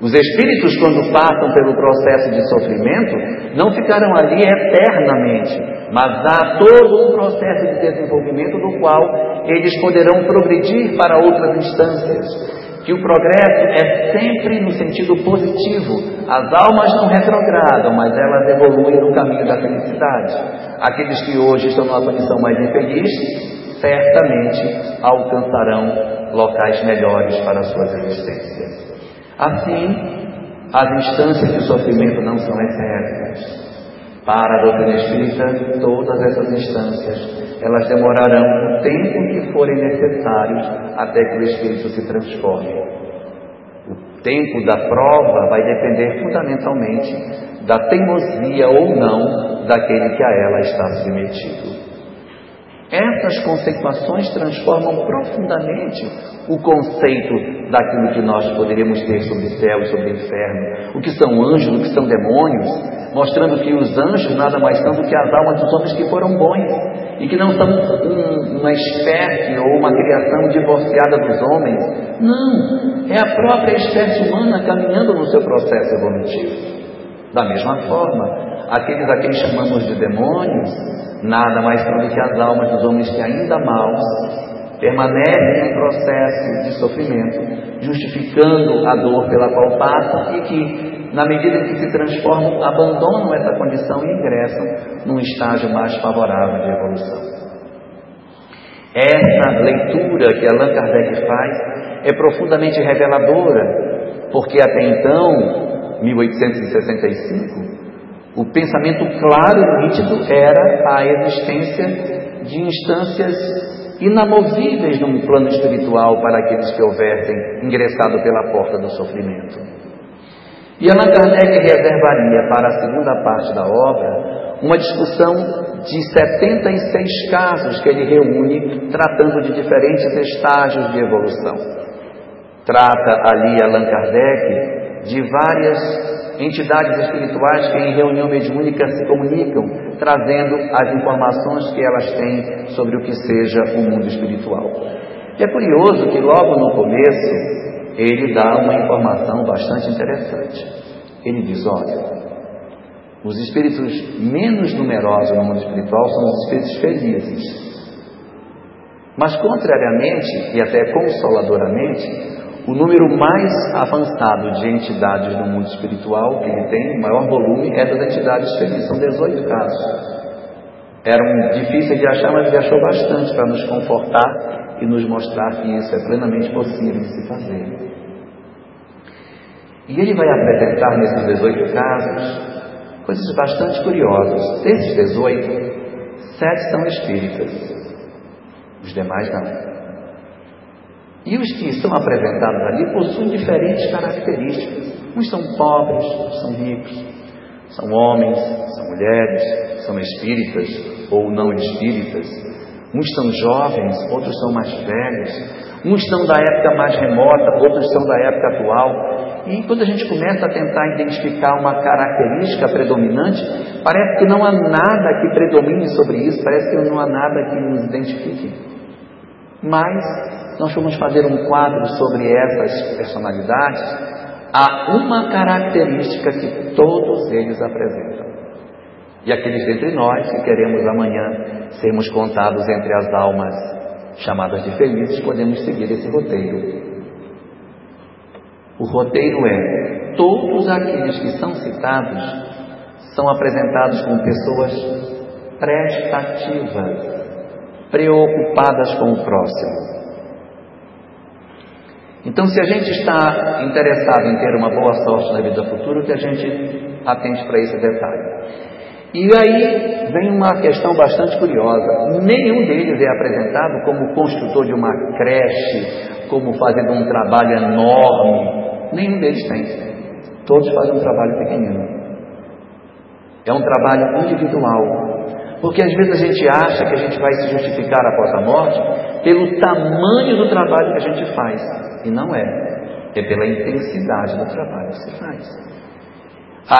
Os espíritos, quando passam pelo processo de sofrimento, não ficarão ali eternamente, mas há todo um processo de desenvolvimento do qual eles poderão progredir para outras instâncias. Que o progresso é sempre no sentido positivo. As almas não retrogradam, mas elas evoluem no caminho da felicidade. Aqueles que hoje estão numa condição mais infeliz certamente alcançarão locais melhores para suas existências. Assim, as instâncias de sofrimento não são eternas. Para a doutrina espírita, todas essas instâncias, elas demorarão o tempo que forem necessários até que o espírito se transforme. O tempo da prova vai depender fundamentalmente da teimosia ou não daquele que a ela está submetido. Essas conceituações transformam profundamente o conceito daquilo que nós poderíamos ter sobre céu e sobre inferno, o que são anjos, o que são demônios, mostrando que os anjos nada mais são do que as almas dos homens que foram bons e que não são um, uma espécie ou uma criação divorciada dos homens. Não, é a própria espécie humana caminhando no seu processo evolutivo. Da mesma forma, aqueles a quem chamamos de demônios nada mais são do que as almas dos homens que ainda maus permanecem em processo de sofrimento, justificando a dor pela qual passam e que, na medida em que se transformam, abandonam essa condição e ingressam num estágio mais favorável de evolução. Essa leitura que Allan Kardec faz é profundamente reveladora, porque até então, 1865, o pensamento claro e nítido era a existência de instâncias inamovíveis num plano espiritual para aqueles que houvessem ingressado pela porta do sofrimento. E Allan Kardec reservaria para a segunda parte da obra uma discussão de 76 casos que ele reúne, tratando de diferentes estágios de evolução. Trata ali Allan Kardec de várias entidades espirituais que em reunião mediúnica se comunicam, trazendo as informações que elas têm sobre o que seja o mundo espiritual. E é curioso que logo no começo ele dá uma informação bastante interessante. Ele diz: olha, os espíritos menos numerosos no mundo espiritual são os espíritos felizes. Mas, contrariamente e até consoladoramente, o número mais avançado de entidades no mundo espiritual que ele tem, o maior volume, é das entidades felizes. São 18 casos. Eram difíceis de achar, mas ele achou bastante para nos confortar e nos mostrar que isso é plenamente possível de se fazer. E ele vai apresentar nesses 18 casos coisas bastante curiosas. Desses 18, sete são espíritas, os demais não. E os que são apresentados ali possuem diferentes características. Uns são pobres, são ricos, são homens, são mulheres, são espíritas ou não espíritas. Uns são jovens, outros são mais velhos. Uns são da época mais remota, outros são da época atual. E quando a gente começa a tentar identificar uma característica predominante, parece que não há nada que predomine sobre isso, parece que não há nada que nos identifique. Mas nós fomos fazer um quadro sobre essas personalidades, há uma característica que todos eles apresentam. E aqueles dentre nós que queremos amanhã sermos contados entre as almas chamadas de felizes, podemos seguir esse roteiro. O roteiro é: todos aqueles que são citados são apresentados como pessoas prestativas, preocupadas com o próximo. Então, se a gente está interessado em ter uma boa sorte na vida futura, que a gente atente para esse detalhe. E aí vem uma questão bastante curiosa. Nenhum deles é apresentado como construtor de uma creche, como fazendo um trabalho enorme. Nenhum deles tem. Todos fazem um trabalho pequenino. É um trabalho individual. Porque às vezes a gente acha que a gente vai se justificar após a morte pelo tamanho do trabalho que a gente faz. E não é. É pela intensidade do trabalho que se faz.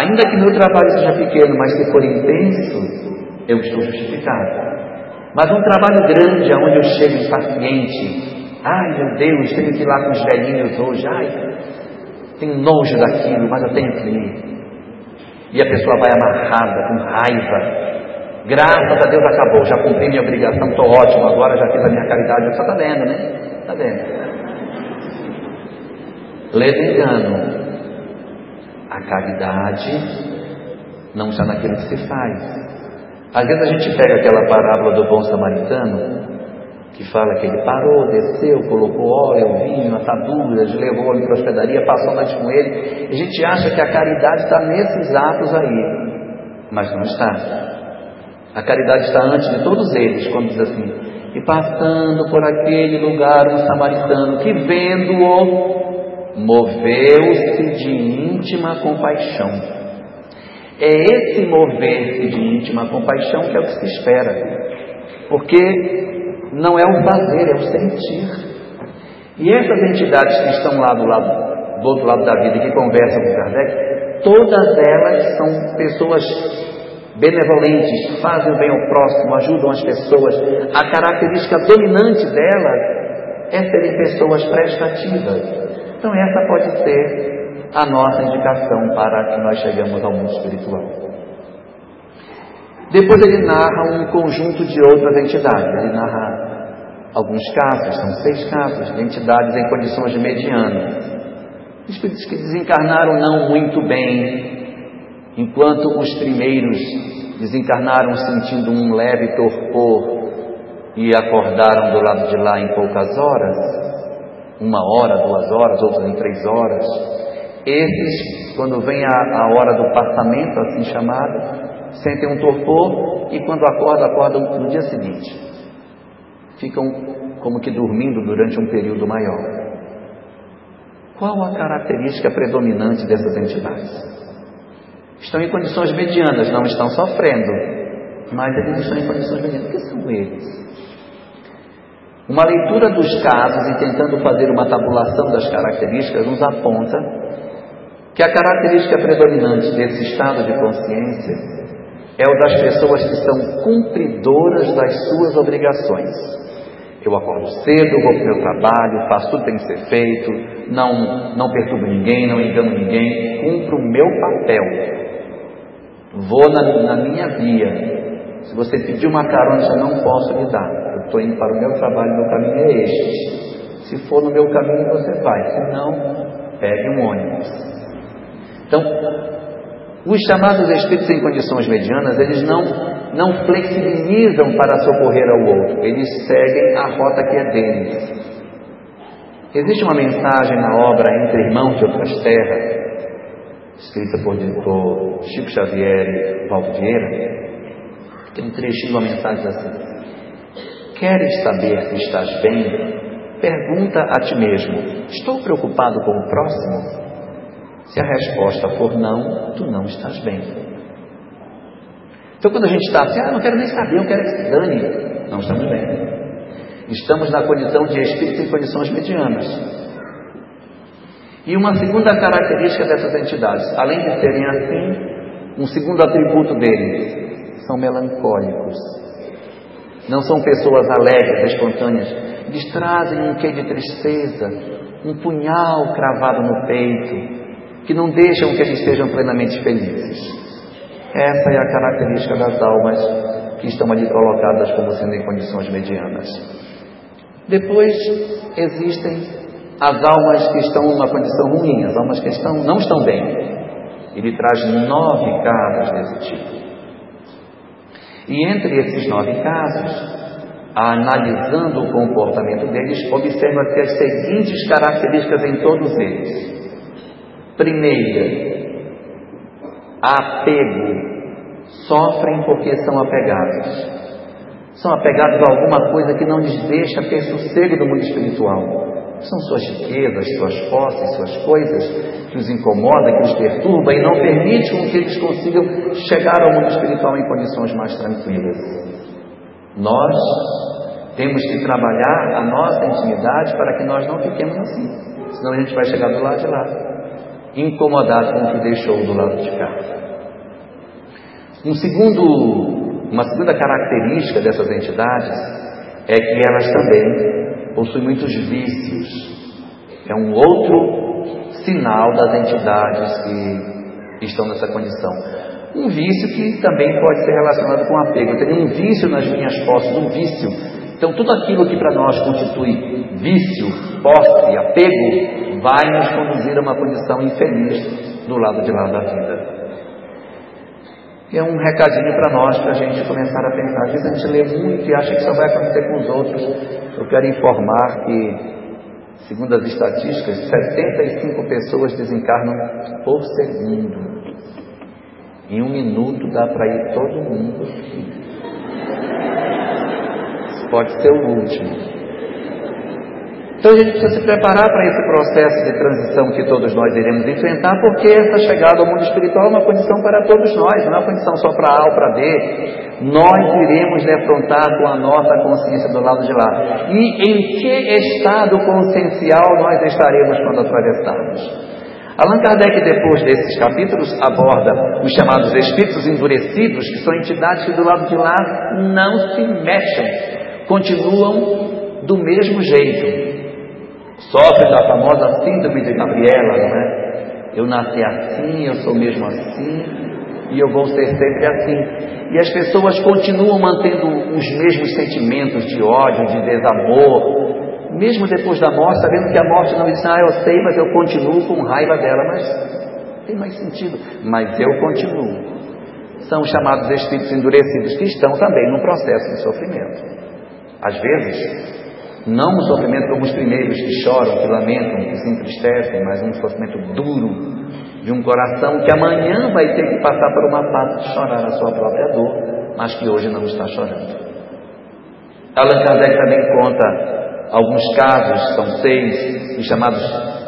Ainda que meu trabalho seja pequeno, mas se for intenso, eu estou justificado. Mas um trabalho grande, onde eu chego impaciente, ai meu Deus, tenho que ir lá com os velhinhos hoje, ai, tenho nojo daquilo, mas eu tenho que ir. E a pessoa vai amarrada, com raiva. Graças a Deus acabou, já cumpri minha obrigação, estou ótimo, agora já fiz a minha caridade. Você está vendo, né? Está vendo? Leva engano. A caridade não está naquilo que se faz. Às vezes a gente pega aquela parábola do bom samaritano, que fala que ele parou, desceu, colocou óleo, vinho, ataduras, levou ele para a hospedaria, passou a noite com ele. A gente acha que a caridade está nesses atos aí, mas não está. A caridade está antes de todos eles, quando diz assim: E passando por aquele lugar, um samaritano que vendo-o, moveu-se de íntima compaixão. É esse mover-se de íntima compaixão que é o que se espera, porque não é o fazer, é o sentir. E essas entidades que estão lá do, lado, do outro lado da vida e que conversam com Kardec, todas elas são pessoas benevolentes, fazem o bem ao próximo, ajudam as pessoas. A característica dominante delas é serem pessoas prestativas, então, essa pode ser a nossa indicação para que nós chegamos ao mundo espiritual. Depois ele narra um conjunto de outras entidades. Ele narra alguns casos, são seis casos, de entidades em condições de mediano. Espíritos que desencarnaram não muito bem, enquanto os primeiros desencarnaram sentindo um leve torpor e acordaram do lado de lá em poucas horas, uma hora, duas horas, outros em três horas. Esses, quando vem a, a hora do passamento, assim chamado, sentem um torpor e quando acordam, acordam no dia seguinte. Ficam como que dormindo durante um período maior. Qual a característica predominante dessas entidades? Estão em condições medianas, não estão sofrendo, mas eles estão em condições medianas. O que são eles? Uma leitura dos casos e tentando fazer uma tabulação das características nos aponta que a característica predominante desse estado de consciência é o das pessoas que são cumpridoras das suas obrigações. Eu acordo cedo, vou para o meu trabalho, faço tudo que tem que ser feito, não, não perturbo ninguém, não engano ninguém, cumpro o meu papel. Vou na, na minha via. Se você pedir uma carona, eu não posso lhe dar. Estou indo para o meu trabalho, meu caminho é este. Se for no meu caminho, você vai. Se não, pegue um ônibus. Então, os chamados espíritos em condições medianas, eles não, não flexibilizam para socorrer ao outro, eles seguem a rota que é deles. Existe uma mensagem na obra Entre Irmãos de Outras Terras, escrita por, por Chico Xavier e Valdo Vieira, tem um trechinho, uma mensagem assim: Queres saber se estás bem? Pergunta a ti mesmo: Estou preocupado com o próximo? Se a resposta for não, tu não estás bem. Então, quando a gente está assim, ah, não quero nem saber, eu quero que se dane, não estamos bem. Estamos na condição de espírito em condições medianas. E uma segunda característica dessas entidades, além de serem assim, um segundo atributo deles, são melancólicos. Não são pessoas alegres, espontâneas. Eles trazem um quê de tristeza, um punhal cravado no peito, que não deixam que eles sejam plenamente felizes. Essa é a característica das almas que estão ali colocadas como sendo em condições medianas. Depois existem as almas que estão numa condição ruim, as almas que estão, não estão bem. Ele traz nove casos desse tipo. E entre esses nove casos, analisando o comportamento deles, observa-se as seguintes características em todos eles. Primeira, apego. Sofrem porque são apegados. São apegados a alguma coisa que não lhes deixa ter sossego do mundo espiritual. São suas riquezas, suas posses, suas coisas que os incomoda, que os perturba e não permite que eles consigam chegar ao mundo espiritual em condições mais tranquilas. Nós temos que trabalhar a nossa intimidade para que nós não fiquemos assim. Senão a gente vai chegar do lado de lá incomodado com o que deixou do lado de cá. Um segundo, uma segunda característica dessas entidades é que elas também possuem muitos vícios. É um outro sinal das entidades que estão nessa condição. Um vício que também pode ser relacionado com apego. Eu tenho um vício nas minhas posses, um vício. Então, tudo aquilo que para nós constitui vício, posse, apego, vai nos conduzir a uma condição infeliz do lado de lá da vida. É um recadinho para nós, para a gente começar a pensar. Às vezes a gente lê muito e acha que só vai acontecer com os outros. Eu quero informar que, segundo as estatísticas, 75 pessoas desencarnam por segundo. Em um minuto dá para ir todo mundo. Pode ser o último. Então a gente precisa se preparar para esse processo de transição que todos nós iremos enfrentar, porque essa chegada ao mundo espiritual é uma condição para todos nós, não é uma condição só para A ou para B. Nós iremos defrontar com a nossa consciência do lado de lá. E em que estado consciencial nós estaremos quando atravessarmos? Allan Kardec, depois desses capítulos, aborda os chamados espíritos endurecidos, que são entidades que do lado de lá não se mexem, continuam do mesmo jeito, sofre da famosa síndrome de Gabriela, não é? Eu nasci assim, eu sou mesmo assim, e eu vou ser sempre assim. E as pessoas continuam mantendo os mesmos sentimentos de ódio, de desamor, mesmo depois da morte, sabendo que a morte não diz, ah, eu sei, mas eu continuo com raiva dela, mas tem mais sentido. Mas eu continuo. São chamados espíritos endurecidos que estão também num processo de sofrimento. Às vezes, não um sofrimento como os primeiros que choram, que lamentam, que se entristecem, mas um sofrimento duro de um coração que amanhã vai ter que passar por uma fase de chorar a sua própria dor, mas que hoje não está chorando. Allan Kardec também conta alguns casos, são seis, os chamados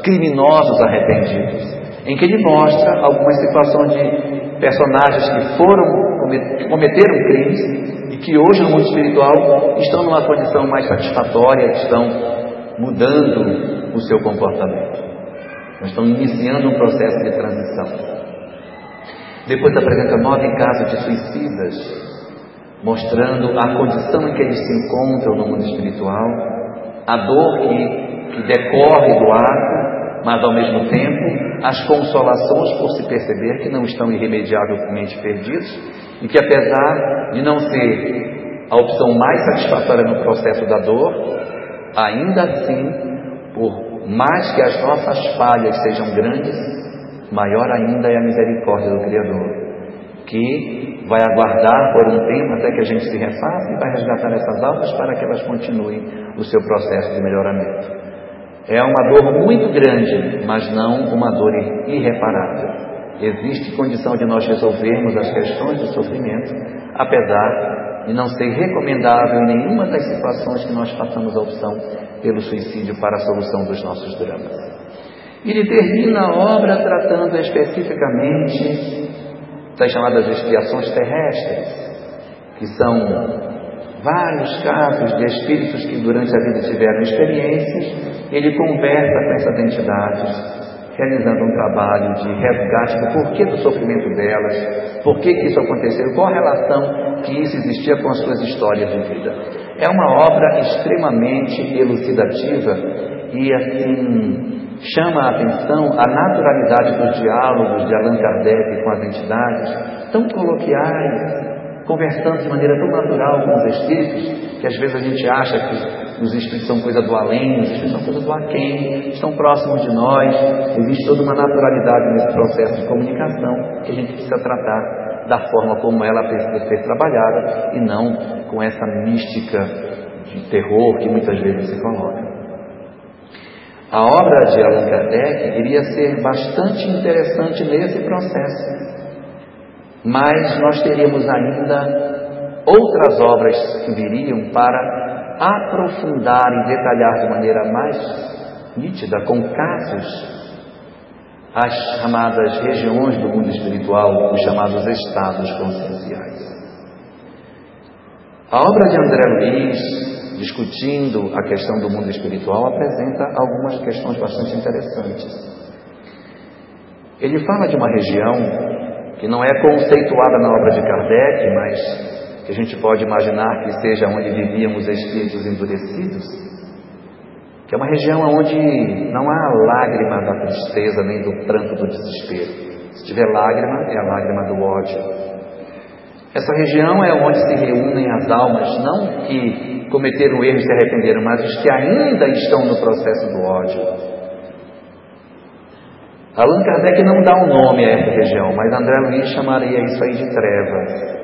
criminosos arrependidos, em que ele mostra algumas situações de personagens que foram, cometeram crimes e que hoje no mundo espiritual estão numa condição mais satisfatória, estão mudando o seu comportamento. Nós estamos iniciando um processo de transição. Depois apresenta nove casos de suicidas, mostrando a condição em que eles se encontram no mundo espiritual, a dor que, que decorre do ato, mas ao mesmo tempo as consolações por se perceber que não estão irremediavelmente perdidos e que apesar de não ser a opção mais satisfatória no processo da dor, ainda assim, por mais que as nossas falhas sejam grandes, maior ainda é a misericórdia do Criador, que vai aguardar por um tempo até que a gente se refaça e vai resgatar essas almas para que elas continuem o seu processo de melhoramento. É uma dor muito grande, mas não uma dor irreparável. Existe condição de nós resolvermos as questões do sofrimento, apesar de não ser recomendável em nenhuma das situações que nós façamos a opção pelo suicídio para a solução dos nossos dramas. Ele termina a obra tratando especificamente das chamadas expiações terrestres, que são vários casos de espíritos que durante a vida tiveram experiências, ele conversa com essas entidades, realizando um trabalho de resgate do porquê do sofrimento delas, por que isso aconteceu, qual a relação que isso existia com as suas histórias de vida. É uma obra extremamente elucidativa e assim chama a atenção a naturalidade dos diálogos de Allan Kardec com as entidades, tão coloquiais, conversando de maneira tão natural com os espíritos, que às vezes a gente acha que os espíritos são coisa do além, os espíritos são coisa do aquém, estão próximos de nós, existe toda uma naturalidade nesse processo de comunicação que a gente precisa tratar da forma como ela precisa ser trabalhada e não com essa mística de terror que muitas vezes se coloca. A obra de Allan Kardec iria ser bastante interessante nesse processo, mas nós teríamos ainda outras obras que viriam para aprofundar e detalhar de maneira mais nítida, com casos, as chamadas regiões do mundo espiritual, os chamados estados conscienciais. A obra de André Luiz discutindo a questão do mundo espiritual, apresenta algumas questões bastante interessantes. Ele fala de uma região que não é conceituada na obra de Kardec, mas que a gente pode imaginar que seja onde viviam os espíritos endurecidos, que é uma região onde não há lágrima da tristeza nem do pranto do desespero. Se tiver lágrima, é a lágrima do ódio. Essa região é onde se reúnem as almas, não que cometeram erros e se arrependeram, mas os que ainda estão no processo do ódio. Allan Kardec não dá um nome a essa região, mas André Luiz chamaria isso aí de trevas.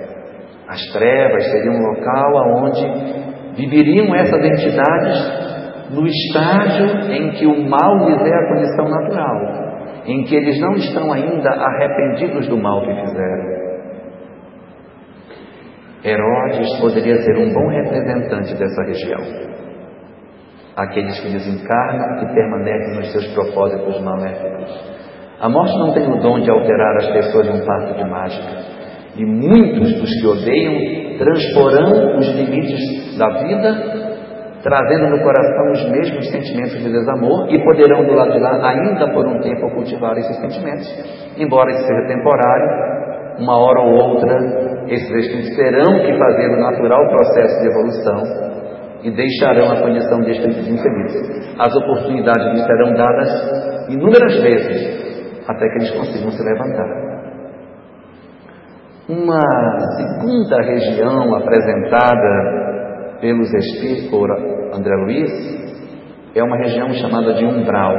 As trevas seriam um local onde viveriam essas entidades no estágio em que o mal lhes é a condição natural, em que eles não estão ainda arrependidos do mal que fizeram. Herodes poderia ser um bom representante dessa região. Aqueles que desencarnam e permanecem nos seus propósitos maléficos. A morte não tem o dom de alterar as pessoas de um passo de mágica. E muitos dos que odeiam transporão os limites da vida, trazendo no coração os mesmos sentimentos de desamor e poderão do lado de lá, ainda por um tempo, cultivar esses sentimentos. Embora isso seja temporário, uma hora ou outra esses espíritos terão que fazer o natural processo de evolução e deixarão a condição de espíritos infelizes. As oportunidades lhes serão dadas inúmeras vezes até que eles consigam se levantar. Uma segunda região apresentada pelos espíritos por André Luiz é uma região chamada de umbral.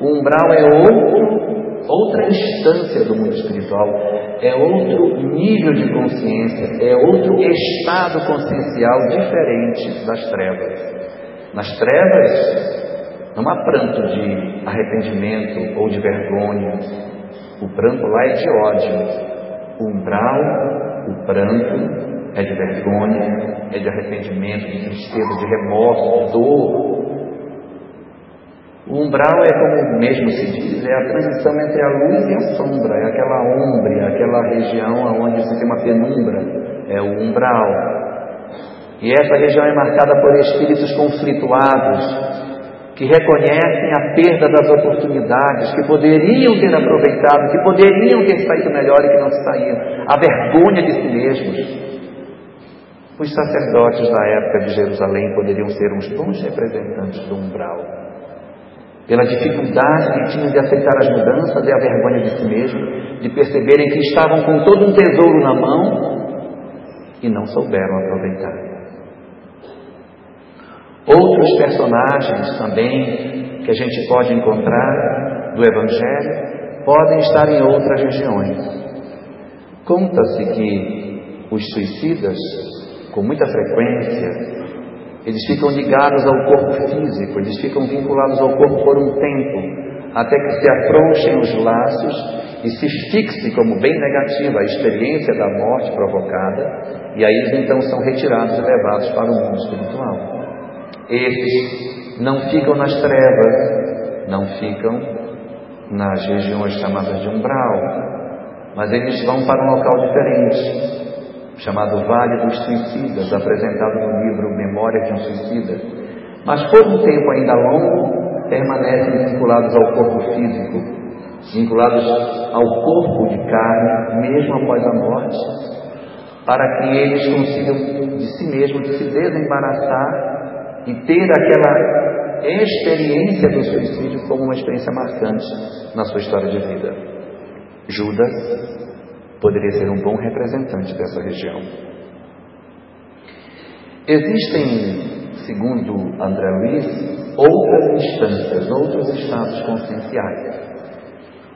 O umbral é outro outra instância do mundo espiritual, é outro nível de consciência, é outro estado consciencial diferente das trevas. Nas trevas não há pranto de arrependimento ou de vergonha, o pranto lá é de ódio. O umbral, o pranto, é de vergonha, é de arrependimento, de tristeza, de remorso, de dor, o umbral é como mesmo se diz, é a transição entre a luz e a sombra, é aquela ombra, aquela região onde se tem uma penumbra, é o umbral. E essa região é marcada por espíritos conflituados, que reconhecem a perda das oportunidades, que poderiam ter aproveitado, que poderiam ter saído melhor e que não saíram, a vergonha de si mesmos. Os sacerdotes da época de Jerusalém poderiam ser uns bons representantes do umbral. Pela dificuldade que tinham de aceitar as mudanças e a vergonha de si mesmos, de perceberem que estavam com todo um tesouro na mão e não souberam aproveitar. Outros personagens também que a gente pode encontrar do Evangelho podem estar em outras regiões. Conta-se que os suicidas, com muita frequência, eles ficam ligados ao corpo físico, eles ficam vinculados ao corpo por um tempo, até que se afrouxem os laços e se fixe como bem negativa a experiência da morte provocada, e aí eles então são retirados e levados para o mundo espiritual. Esses não ficam nas trevas, não ficam nas regiões chamadas de umbral, mas eles vão para um local diferente, chamado Vale dos Suicidas, apresentado no livro Memória de um Suicida. Mas por um tempo ainda longo, permanecem vinculados ao corpo físico, vinculados ao corpo de carne, mesmo após a morte, para que eles consigam de si mesmos se desembaraçar e ter aquela experiência do suicídio como uma experiência marcante na sua história de vida. Judas poderia ser um bom representante dessa região. Existem, segundo André Luiz, outras instâncias, outros estados conscienciais,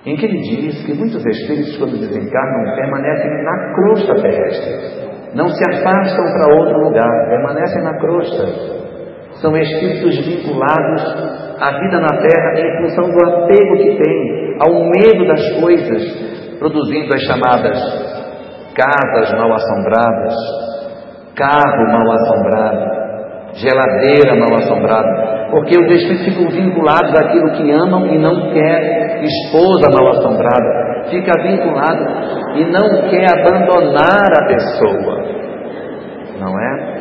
em que ele diz que muitos espíritos, quando desencarnam, permanecem na crosta terrestre, não se afastam para outro lugar, permanecem na crosta, são espíritos vinculados à vida na terra em função do apego que têm ao medo das coisas, produzindo as chamadas casas mal assombradas, carro mal assombrado, geladeira mal assombrada, porque os espíritos ficam vinculados àquilo que amam e não quer esposa mal assombrada, fica vinculado e não quer abandonar a pessoa, não é?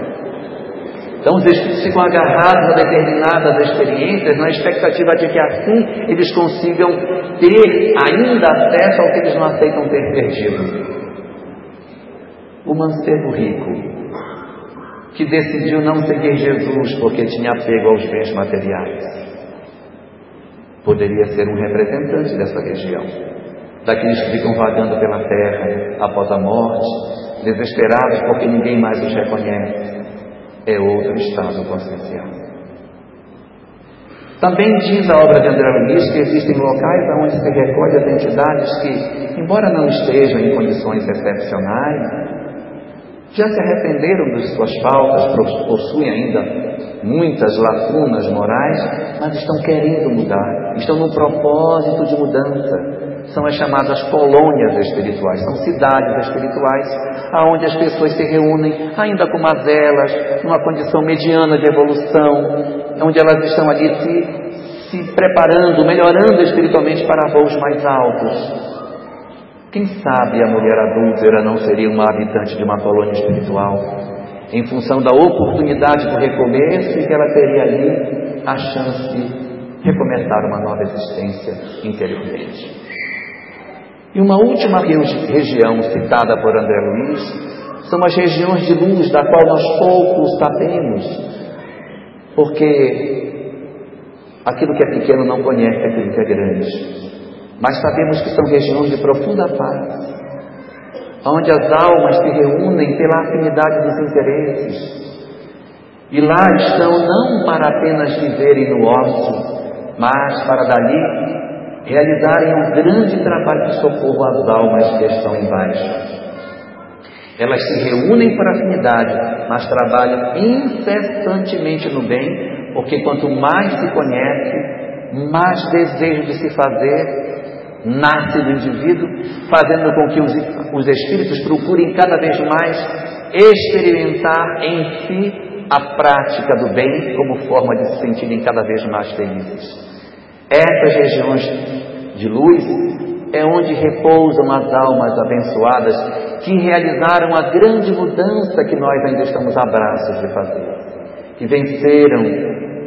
Então os espíritos ficam agarrados a determinadas experiências na expectativa de que assim eles consigam ter ainda acesso ao que eles não aceitam ter perdido. O mancebo rico, que decidiu não seguir Jesus porque tinha apego aos bens materiais, poderia ser um representante dessa região, daqueles que ficam vagando pela terra após a morte, desesperados porque ninguém mais os reconhece é outro estado consciencial. Também diz a obra de André Luiz que existem locais onde se recolhe as entidades que, embora não estejam em condições excepcionais, já se arrependeram de suas faltas, possuem ainda muitas lacunas morais, mas estão querendo mudar, estão no propósito de mudança são as chamadas colônias espirituais, são cidades espirituais, aonde as pessoas se reúnem, ainda com mazelas, numa condição mediana de evolução, onde elas estão ali se, se preparando, melhorando espiritualmente para voos mais altos. Quem sabe a mulher adúltera não seria uma habitante de uma colônia espiritual, em função da oportunidade do recomeço e que ela teria ali a chance de recomeçar uma nova existência interiormente. E uma última região citada por André Luiz são as regiões de luz, da qual nós poucos sabemos, porque aquilo que é pequeno não conhece aquilo que é grande. Mas sabemos que são regiões de profunda paz, onde as almas se reúnem pela afinidade dos interesses. E lá estão não para apenas viverem no ócio, mas para dali realizarem um grande trabalho de socorro às almas que estão embaixo. Elas se reúnem por afinidade, mas trabalham incessantemente no bem, porque quanto mais se conhece, mais desejo de se fazer nasce do indivíduo, fazendo com que os, os espíritos procurem cada vez mais experimentar em si a prática do bem como forma de se sentirem cada vez mais felizes. Essas regiões de luz é onde repousam as almas abençoadas que realizaram a grande mudança que nós ainda estamos a braços de fazer, que venceram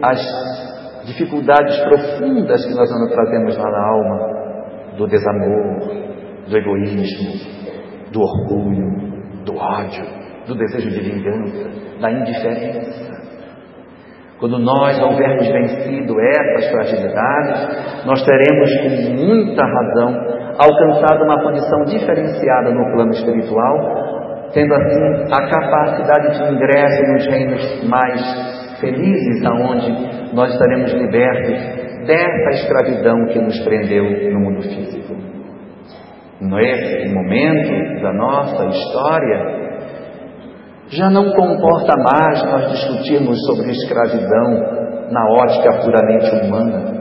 as dificuldades profundas que nós ainda trazemos lá na alma, do desamor, do egoísmo, do orgulho, do ódio, do desejo de vingança, da indiferença. Quando nós houvermos vencido essas fragilidades, nós teremos com muita razão alcançado uma condição diferenciada no plano espiritual, tendo assim a capacidade de ingresso nos reinos mais felizes, aonde nós estaremos libertos dessa escravidão que nos prendeu no mundo físico. Nesse momento da nossa história, já não comporta mais nós discutirmos sobre escravidão na ótica puramente humana.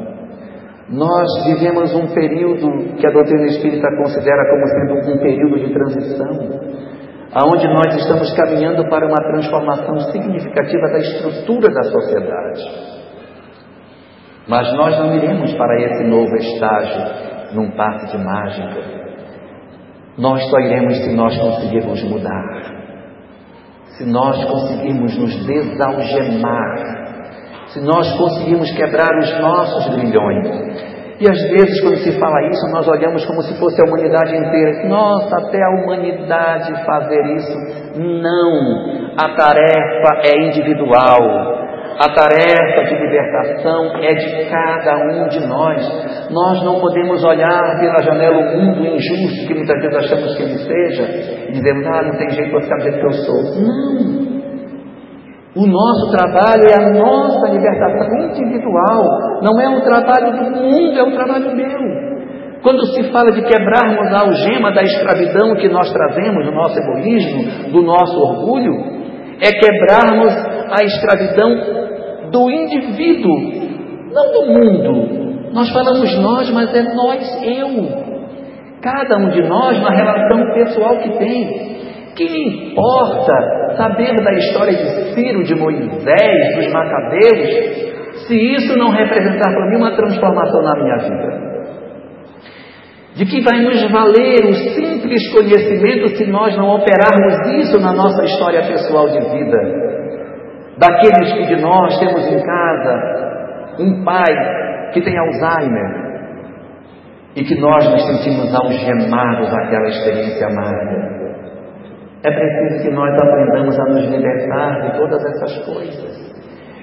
Nós vivemos um período que a doutrina espírita considera como sendo um período de transição, aonde nós estamos caminhando para uma transformação significativa da estrutura da sociedade. Mas nós não iremos para esse novo estágio num passe de mágica. Nós só iremos se nós conseguirmos mudar se nós conseguirmos nos desalgemar, se nós conseguirmos quebrar os nossos grilhões. E às vezes, quando se fala isso, nós olhamos como se fosse a humanidade inteira. Nossa, até a humanidade fazer isso. Não! A tarefa é individual. A tarefa de libertação é de cada um de nós. Nós não podemos olhar pela janela o mundo injusto que muitas vezes achamos que ele seja e dizemos, ah, não tem jeito para ficar do jeito que eu sou. Não! O nosso trabalho é a nossa libertação individual, não é um trabalho do mundo, é um trabalho meu. Quando se fala de quebrarmos a algema da escravidão que nós trazemos do nosso egoísmo, do nosso orgulho, é quebrarmos a escravidão do indivíduo, não do mundo. Nós falamos nós, mas é nós, eu. Cada um de nós na relação pessoal que tem. Que importa saber da história de Ciro, de Moisés, dos Macabeus, se isso não representar para mim uma transformação na minha vida? De que vai nos valer o simples conhecimento se nós não operarmos isso na nossa história pessoal de vida? daqueles que de nós temos em casa um pai que tem Alzheimer e que nós nos sentimos algemados àquela experiência amarga. É preciso que nós aprendamos a nos libertar de todas essas coisas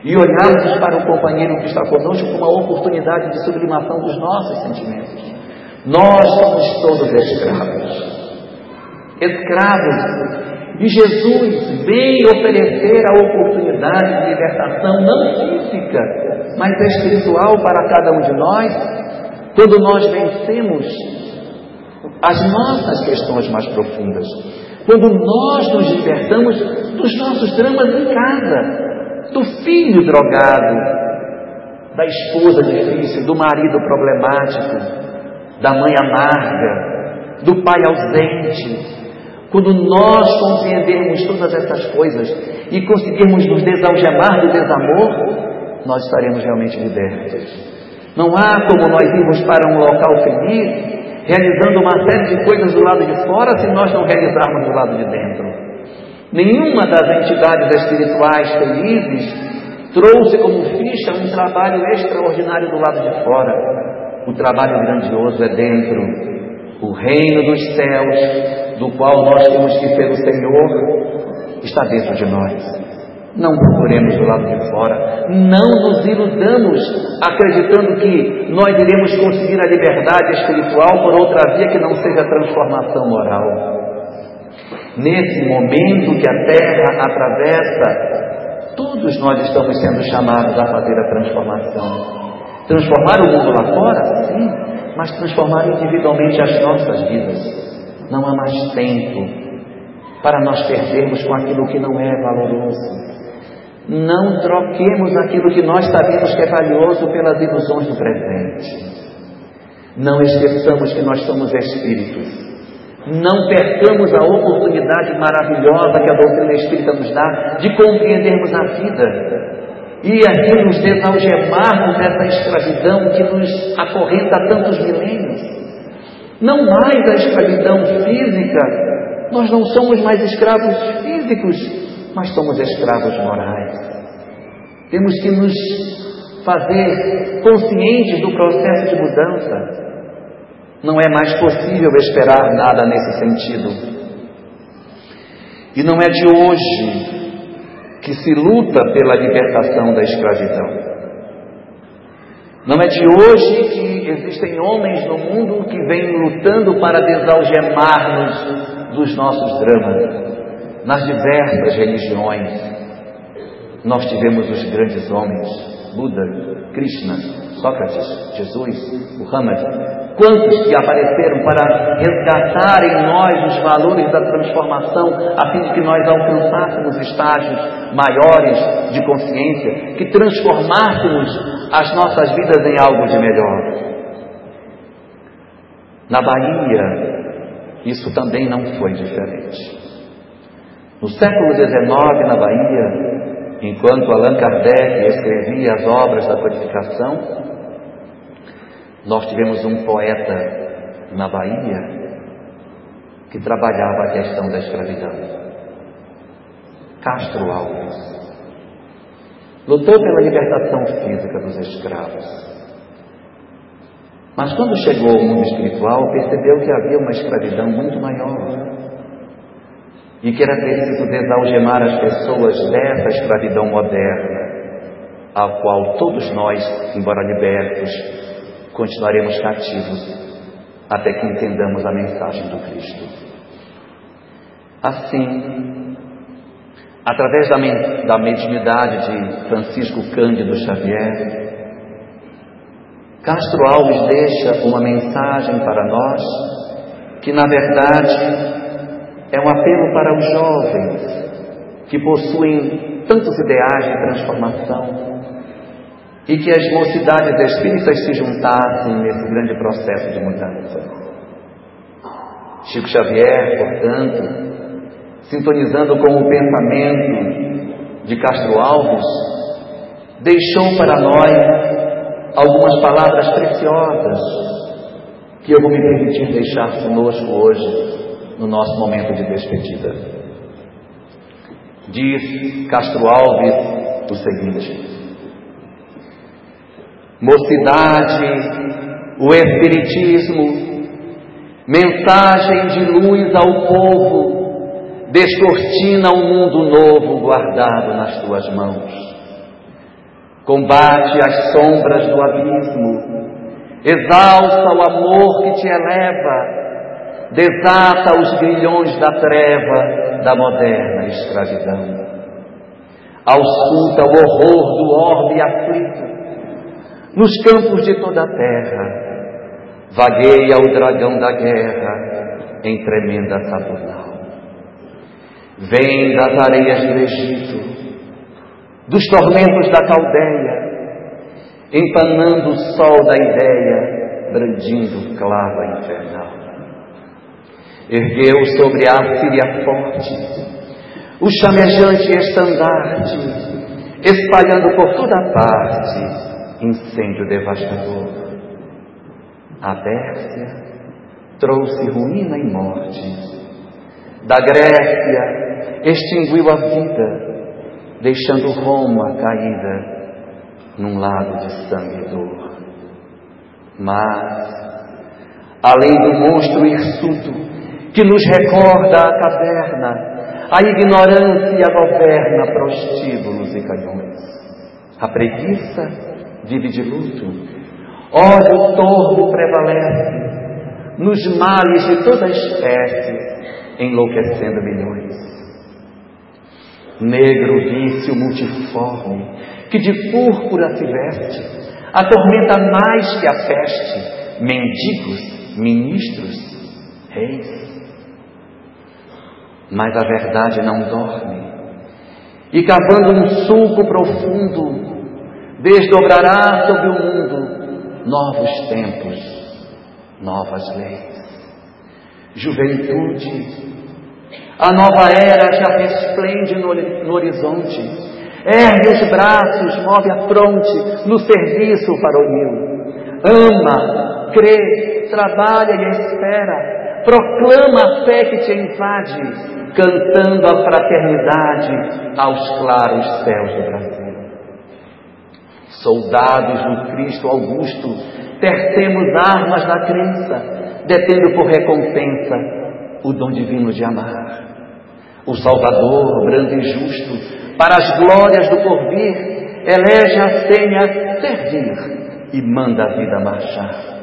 e olharmos para o companheiro que está conosco como uma oportunidade de sublimação dos nossos sentimentos. Nós somos todos escravos. Escravos e Jesus veio oferecer a oportunidade de libertação, não física, mas espiritual para cada um de nós, quando nós vencemos as nossas questões mais profundas. Quando nós nos libertamos dos nossos dramas em casa, do filho drogado, da esposa difícil, do marido problemático, da mãe amarga, do pai ausente, quando nós compreendermos todas essas coisas e conseguirmos nos desalgemar do desamor, nós estaremos realmente libertos. Não há como nós irmos para um local feliz realizando uma série de coisas do lado de fora se nós não realizarmos do lado de dentro. Nenhuma das entidades espirituais felizes trouxe como ficha um trabalho extraordinário do lado de fora. O trabalho grandioso é dentro. O reino dos céus do qual nós temos que ser o Senhor, está dentro de nós. Não procuremos do lado de fora, não nos iludamos acreditando que nós iremos conseguir a liberdade espiritual por outra via que não seja a transformação moral. Nesse momento que a terra atravessa, todos nós estamos sendo chamados a fazer a transformação. Transformar o mundo lá fora? Sim, mas transformar individualmente as nossas vidas. Não há mais tempo para nós perdermos com aquilo que não é valoroso. Não troquemos aquilo que nós sabemos que é valioso pelas ilusões do presente. Não esqueçamos que nós somos espíritos. Não percamos a oportunidade maravilhosa que a doutrina espírita nos dá de compreendermos a vida e aqui nos desalgemarmos dessa escravidão que nos acorrenta há tantos milênios. Não mais a escravidão física, nós não somos mais escravos físicos, mas somos escravos morais. Temos que nos fazer conscientes do processo de mudança. Não é mais possível esperar nada nesse sentido. E não é de hoje que se luta pela libertação da escravidão. Não é de hoje que existem homens no mundo que vêm lutando para desalgemar-nos dos nossos dramas. Nas diversas religiões, nós tivemos os grandes homens, Buda, Krishna, Sócrates, Jesus, Muhammad, quantos que apareceram para resgatar em nós os valores da transformação, a fim de que nós alcançássemos estágios maiores de consciência, que transformássemos as nossas vidas em algo de melhor. Na Bahia, isso também não foi diferente. No século XIX, na Bahia, enquanto Allan Kardec escrevia as obras da codificação, nós tivemos um poeta na Bahia que trabalhava a questão da escravidão. Castro Alves lutou pela libertação física dos escravos. Mas quando chegou ao mundo espiritual, percebeu que havia uma escravidão muito maior e que era preciso desalgemar as pessoas dessa escravidão moderna, a qual todos nós, embora libertos, continuaremos cativos até que entendamos a mensagem do Cristo. Assim, através da, da mediunidade de Francisco Cândido Xavier, Castro Alves deixa uma mensagem para nós que, na verdade, é um apelo para os jovens que possuem tantos ideais de transformação e que as mocidades espíritas se juntassem nesse grande processo de mudança. Chico Xavier, portanto, sintonizando com o pensamento de Castro Alves, deixou para nós algumas palavras preciosas que eu vou me permitir deixar conosco hoje, no nosso momento de despedida. Diz Castro Alves o seguinte: Mocidade, o Espiritismo, mensagem de luz ao povo, descortina um mundo novo guardado nas tuas mãos. Combate as sombras do abismo, exalça o amor que te eleva, desata os grilhões da treva da moderna escravidão. Ausculta o horror do orbe aflito, nos campos de toda a terra, vagueia o dragão da guerra em tremenda Saturnal. Vem das areias do Egito, dos tormentos da Caldeia, empanando o sol da ideia, brandindo clava infernal. Ergueu sobre a Síria forte o chamejante estandarte, espalhando por toda parte incêndio devastador. A Pérsia trouxe ruína e morte. Da Grécia extinguiu a vida, deixando Roma caída num lago de sangue e dor. Mas, além do monstro hirsuto que nos recorda a caverna, a ignorância governa prostíbulos e canhões. A preguiça vive de luto, ódio torvo prevalece, nos males de toda espécie, enlouquecendo milhões. Negro vício multiforme, que de púrpura se veste, atormenta mais que a peste, mendigos, ministros, reis. Mas a verdade não dorme, e cavando um sulco profundo, desdobrará sobre o mundo novos tempos, novas leis. Juventude, a nova era já resplende no, no horizonte. Ergue os braços, move a fronte no serviço para o mil. Ama, crê, trabalha e espera. Proclama a fé que te invade, cantando a fraternidade aos claros céus do Brasil. Soldados do Cristo Augusto, tercemos armas da crença, detendo por recompensa o dom divino de amar. O Salvador, brando e justo, para as glórias do porvir, elege a senha servir e manda a vida marchar.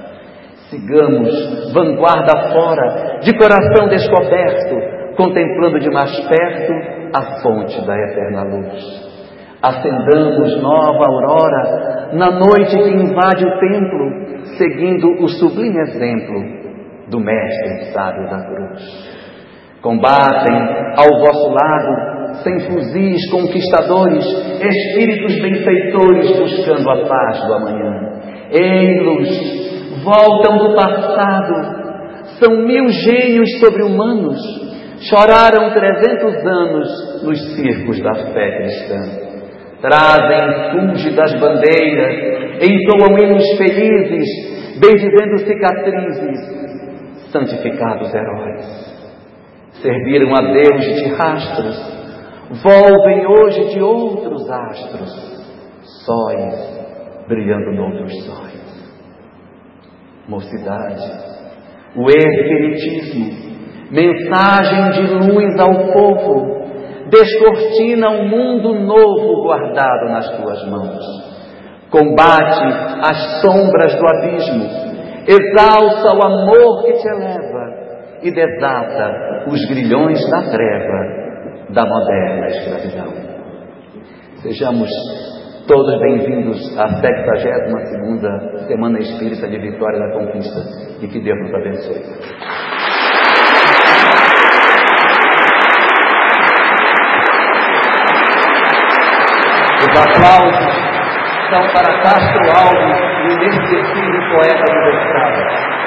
Sigamos, vanguarda fora, de coração descoberto, contemplando de mais perto a fonte da eterna luz. Acendamos nova aurora na noite que invade o templo, seguindo o sublime exemplo do Mestre sábio da cruz. Combatem ao vosso lado, sem fuzis conquistadores, espíritos benfeitores buscando a paz do amanhã. Ei-los voltam do passado. São mil gênios sobre-humanos. Choraram trezentos anos nos circos da fé cristã. Trazem fúlgidas bandeiras, entoam hinos felizes, bendizendo cicatrizes, santificados heróis. Serviram a Deus de rastros, volvem hoje de outros astros, sóis brilhando noutros sóis mocidade, o espiritismo, mensagem de luz ao povo, descortina um mundo novo guardado nas tuas mãos. Combate as sombras do abismo, exalça o amor que te eleva e desata os grilhões da treva da moderna escravidão. Sejamos Todos bem-vindos à 72 Semana Espírita de Vitória da Conquista e que Deus nos abençoe. Os aplausos são para Castro Alves, o inesquecível poeta universal.